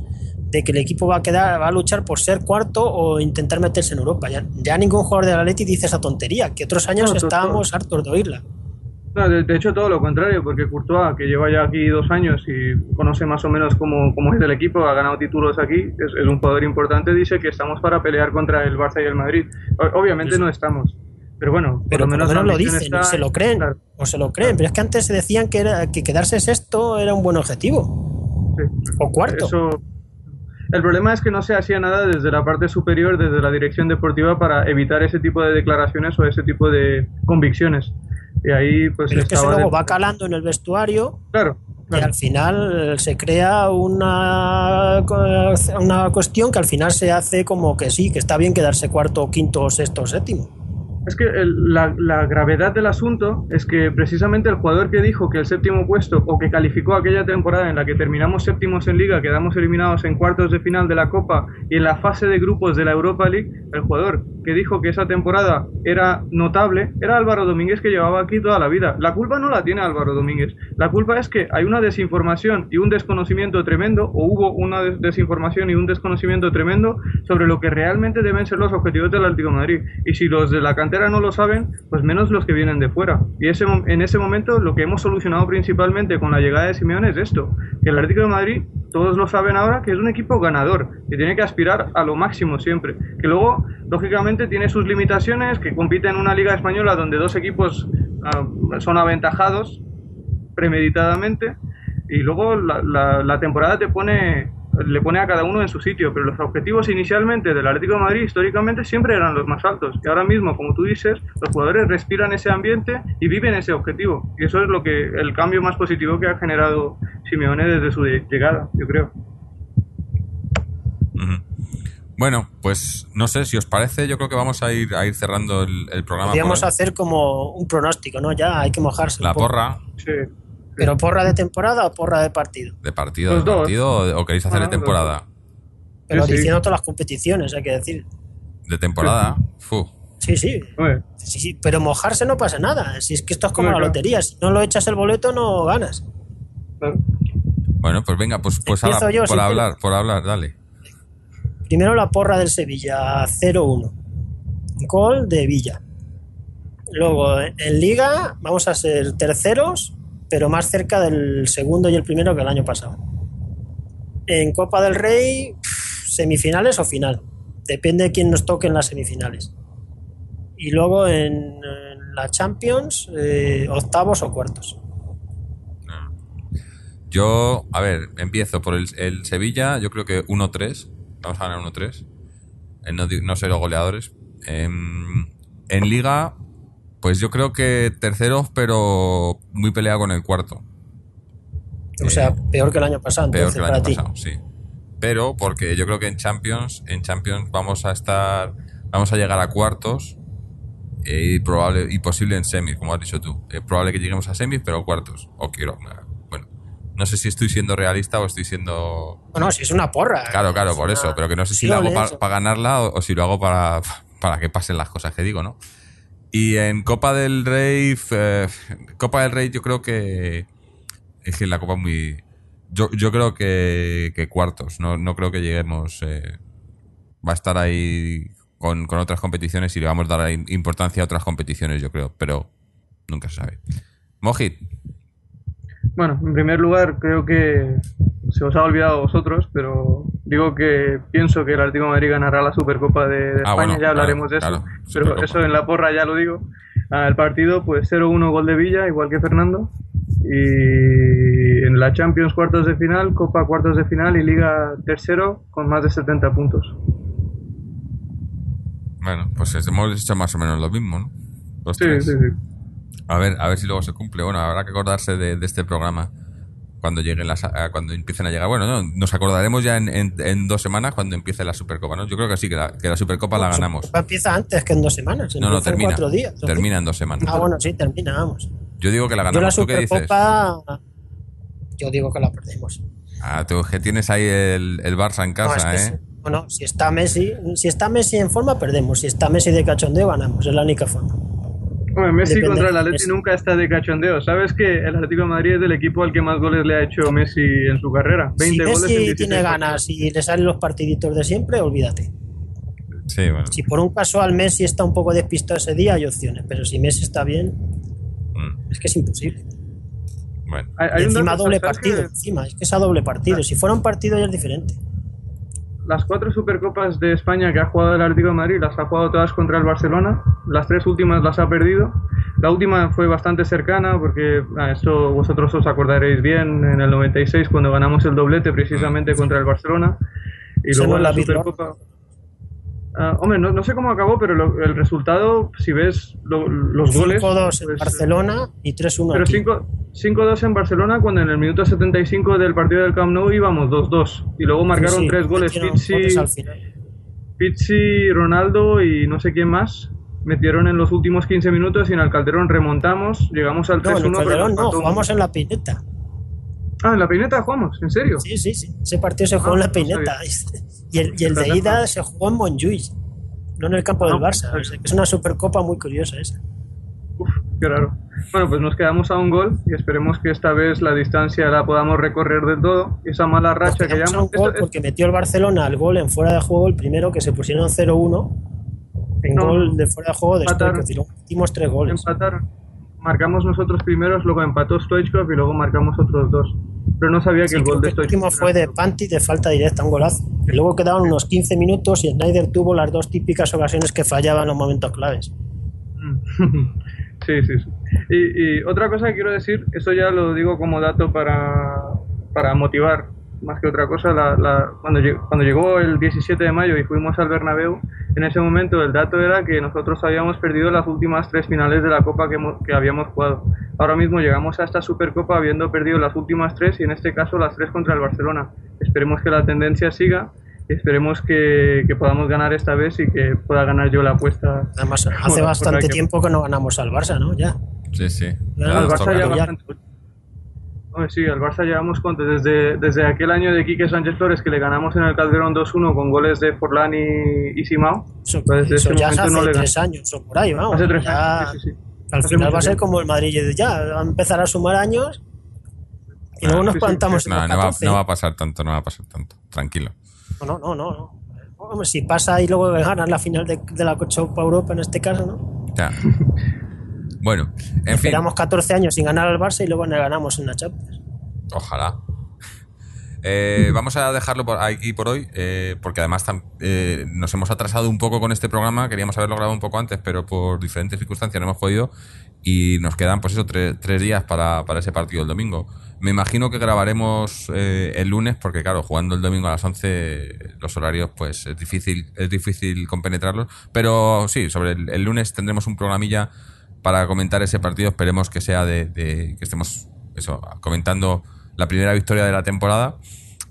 de que el equipo va a quedar, va a luchar por ser cuarto o intentar meterse en Europa. Ya, ya ningún jugador del Atleti dice esa tontería, que otros años No, estábamos hartos de oírla. No, de, de hecho todo lo contrario, porque Courtois, que lleva ya aquí dos años y conoce más o menos cómo, cómo es el equipo, ha ganado títulos aquí, es, es un jugador importante, dice que estamos para pelear contra el Barça y el Madrid. O- obviamente no estamos, pero bueno, Pero por lo menos lo dicen, está- se lo creen, claro, o se lo creen. Pero es que antes se decían que, era, que quedarse sexto era un buen objetivo, sí. o cuarto. Eso, el problema es que no se hacía nada desde la parte superior, desde la dirección deportiva, para evitar ese tipo de declaraciones o ese tipo de convicciones. Y ahí, pues, Pero es que eso luego de- va calando en el vestuario Claro, y claro. al final eh, se crea una, una cuestión que al final se hace como que sí, que está bien quedarse cuarto, quinto, sexto, séptimo. Es que la, gravedad del asunto es que precisamente el jugador que dijo que el séptimo puesto o que calificó aquella temporada en la que terminamos séptimos en liga, quedamos eliminados en cuartos de final de la Copa y en la fase de grupos de la Europa League, el jugador que dijo que esa temporada era notable era Álvaro Domínguez que llevaba aquí toda la vida. La culpa no la tiene Álvaro Domínguez. La culpa es que hay una desinformación y un desconocimiento tremendo, o hubo una des- desinformación y un desconocimiento tremendo sobre lo que realmente deben ser los objetivos del Atlético Madrid. Y si los de la cantera no lo saben, pues menos los que vienen de fuera. Y ese, en ese momento lo que hemos solucionado principalmente con la llegada de Simeone es esto, que el Atlético de Madrid, todos lo saben ahora, que es un equipo ganador, que tiene que aspirar a lo máximo siempre. Que luego, lógicamente, tiene sus limitaciones, que compite en una liga española donde dos equipos ah, son aventajados premeditadamente y luego la- la temporada te pone le pone a cada uno en su sitio, pero los objetivos inicialmente del Atlético de Madrid históricamente siempre eran los más altos. Y ahora mismo, como tú dices, los jugadores respiran ese ambiente y viven ese objetivo. Y eso es lo que el cambio más positivo que ha generado Simeone desde su llegada, yo creo. Bueno, pues no sé si os parece, yo creo que vamos a ir a ir cerrando el, el programa. Podríamos hacer como un pronóstico, ¿no? Ya hay que mojarse. un la poco. porra. Sí. ¿Pero porra de temporada o porra de partido? ¿De partido, de dos. partido o- queréis hacer de temporada? Pero Sí, sí. diciendo todas las competiciones, hay que decir. De temporada. Fu. Sí, sí. Sí, sí, pero mojarse no pasa nada. Si es que esto es como la claro. lotería. Si no lo echas el boleto, no ganas. claro. Bueno, pues venga, pues, pues yo, por hablar, por hablar, dale. Primero la porra del Sevilla, 0-1. Gol de Villa. Luego, en Liga, vamos a ser terceros, pero más cerca del segundo y el primero que el año pasado. En Copa del Rey, semifinales o final. Depende de quién nos toque en las semifinales. Y luego en, la Champions, eh, octavos o cuartos. Yo, a ver, empiezo por el, Sevilla, yo creo que 1-3. Vamos a ganar 1-3. Eh, No, no sé los goleadores. Em, en Liga, pues yo creo que terceros, pero muy peleado con el cuarto. O sea, peor que el año pasado. Eh, Peor Entonces, que el año ti. pasado, sí. Pero porque yo creo que en Champions, en Champions vamos a estar, vamos a llegar a cuartos eh, y probable y posible en semis, como has dicho tú. Es probable que lleguemos a semis, pero cuartos. O quiero, bueno, no sé si estoy siendo realista o estoy siendo Bueno, si es una porra. Claro, claro, Es por eso, pero que no sé si lo hago para ganarla o, o si lo hago para, (laughs) para que pasen las cosas que digo, ¿no? Y en Copa del Rey, eh, Copa del Rey yo creo que es que la Copa es muy... Yo, yo creo que, cuartos, no, no creo que lleguemos... eh, va a estar ahí con, con otras competiciones y le vamos a dar importancia a otras competiciones, yo creo, pero nunca se sabe. Mojit, Bueno, en primer lugar, creo que se os ha olvidado a vosotros, pero digo que pienso que el Atlético de Madrid ganará la Supercopa de, de Ah, España, bueno, ya hablaremos claro, de eso. claro, pero eso en la porra ya lo digo. Ah, el partido, pues 0-1 gol de Villa, igual que Fernando. Y en la Champions cuartos de final, Copa cuartos de final y Liga tercero con más de 70 puntos. bueno, pues hemos hecho más o menos lo mismo, ¿no? Los Sí, tres. sí, sí. A ver, a ver si luego se cumple. Bueno, habrá que acordarse de, de este programa cuando lleguen las, a- cuando empiecen a llegar. Bueno, no, nos acordaremos ya en, en- en dos semanas cuando empiece la Supercopa, ¿no? Yo creo que sí, que la, que la Supercopa la ganamos. Empieza antes que en dos semanas. No, no, empieza en termina. cuatro días. Termina en dos semanas. Ah, bueno, sí, termina, vamos. Yo digo que la Yo la ganamos. ¿Tú qué dices? Supercopa. Yo digo que la perdemos. Ah, tú que tienes ahí el, el Barça en No, casa, es que ¿eh? Bueno, si está Messi, si está Messi en forma, perdemos. Si está Messi de cachondeo, ganamos. Es la única forma. Hombre, Messi Depende contra el Atleti Messi. nunca está de cachondeo. ¿Sabes que el Atlético de Madrid es el equipo al que más goles le ha hecho Messi en su carrera? 20 Si goles en Messi 16 tiene ganas y le salen los partiditos de siempre, olvídate. Sí, bueno. Si por un casual Messi está un poco despistado ese día, hay opciones. Pero si Messi está bien, Mm, es que es imposible. Bueno. Hay- encima doble ¿sabes partido, que encima, es que es a doble partido. Si fuera un partido ya es diferente. Las cuatro Supercopas de España que ha jugado el Atlético de Madrid las ha jugado todas contra el Barcelona. Las tres últimas las ha perdido. La última fue bastante cercana porque ah, esto vosotros os acordaréis bien en el 96 cuando ganamos el doblete precisamente contra el Barcelona. Y luego la Supercopa... Ah, hombre, no, no sé cómo acabó, pero lo- el resultado, si ves lo- los goles... 5-2 en pues, Barcelona y 3-1 Pero aquí. 5 5-2 en Barcelona cuando en el minuto 75 del partido del Camp Nou íbamos 2-2. Y luego marcaron Sí, sí, tres goles Pizzi. Pizzi, Ronaldo y no sé quién más. Metieron en los últimos 15 minutos y en el Calderón remontamos, llegamos al 3-1. No, no, jugamos en la Pineta. Ah, en la peineta jugamos, ¿en serio? Sí, sí, sí. Ese partido se jugó Ah, en la no Pineta. Y el, y el de ida se jugó en Montjuïc, no en el campo Ah, del Barça. perfecto. O sea, que es una supercopa muy curiosa esa. Uf, qué raro. Bueno, pues nos quedamos a un gol y esperemos que esta vez la distancia la podamos recorrer del todo. Esa mala racha que un gol porque metió el Barcelona el gol en fuera de juego, el primero que se pusieron 0-1 en No, gol de fuera de juego después empataron. que tiró- hicimos tres goles. empatar. Marcamos nosotros primeros, luego empató Stoichkov y luego marcamos otros dos. Pero no sabía que el gol de que el último Stoichkov fue de Panti de falta directa, un golazo. Y luego quedaban unos 15 minutos y Snyder tuvo las dos típicas ocasiones que fallaban en los momentos claves. (laughs) Sí, sí, sí. Y, y otra cosa que quiero decir, eso ya lo digo como dato para, para motivar más que otra cosa, la, la- cuando, lleg- cuando llegó el 17 de mayo y fuimos al Bernabéu, en ese momento el dato era que nosotros habíamos perdido las últimas tres finales de la Copa que, hemos- que habíamos jugado. Ahora mismo llegamos a esta Supercopa habiendo perdido las últimas tres y en este caso las tres contra el Barcelona. Esperemos que la tendencia siga y esperemos que, que podamos ganar esta vez y que pueda ganar yo la apuesta. Además, (laughs) hace por bastante que- tiempo que no ganamos al Barça, ¿no? Ya. Sí, sí. Ya, al Barça ya ya. bastante. Sí, al Barça llevamos desde, desde aquel año de Quique Sánchez Flores que le ganamos en el Calderón 2-1 con goles de Forlán y, y Simao. Eso, pues desde ese ya hace no tres años o por ahí, vamos. Hace tres años, sí, sí, Al final va a ser como el Madrid, ya va a empezar a sumar años y luego nos plantamos en no, no, va, no va a pasar tanto, no va a pasar tanto, tranquilo. No, no, no, no. si pasa y luego ganas la final de, de la Copa Europa en este caso, ¿no? Ya. (laughs) Bueno, en Esperamos 14 años sin ganar al Barça y luego le ganamos en la Champions. Ojalá. Eh, vamos a dejarlo por aquí por hoy, eh, porque además eh, nos hemos atrasado un poco con este programa. Queríamos haberlo grabado un poco antes, pero por diferentes circunstancias no hemos podido. Y nos quedan, pues eso, tres, días para, para, ese partido el domingo. Me imagino que grabaremos el lunes, porque claro, jugando el domingo a las 11, los horarios, pues es difícil, es difícil compenetrarlos. Pero sí, sobre el lunes tendremos un programilla para comentar ese partido. Esperemos que sea de, que estemos eso, comentando la primera victoria de la temporada.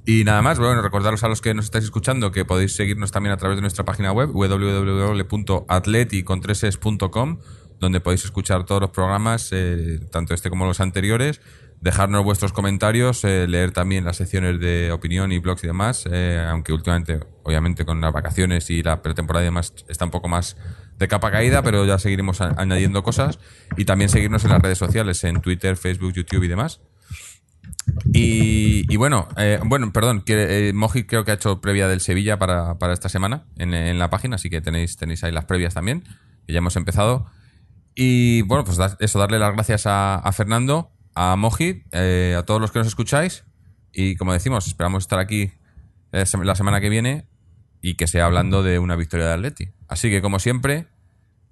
Y nada más, bueno, recordaros a los que nos estáis escuchando que podéis seguirnos también a través de nuestra página web www.atleticontreses.com donde podéis escuchar todos los programas, eh, tanto este como los anteriores, dejarnos vuestros comentarios, eh, leer también las secciones de opinión y blogs y demás, eh, aunque últimamente, obviamente con las vacaciones y la pretemporada y demás, está un poco más de capa caída, pero ya seguiremos añadiendo cosas. Y también seguirnos en las redes sociales, en Twitter, Facebook, YouTube y demás. Y, bueno, eh, bueno, perdón, que, eh, creo que ha hecho previa del Sevilla para, esta semana en, la página, así que tenéis, tenéis ahí las previas también, que ya hemos empezado. Y bueno, pues eso, darle las gracias a, Fernando, a Moji, eh, a todos los que nos escucháis. Y como decimos, esperamos estar aquí la semana que viene y que sea hablando de una victoria de Atleti. Así que, como siempre,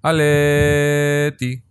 Aleti.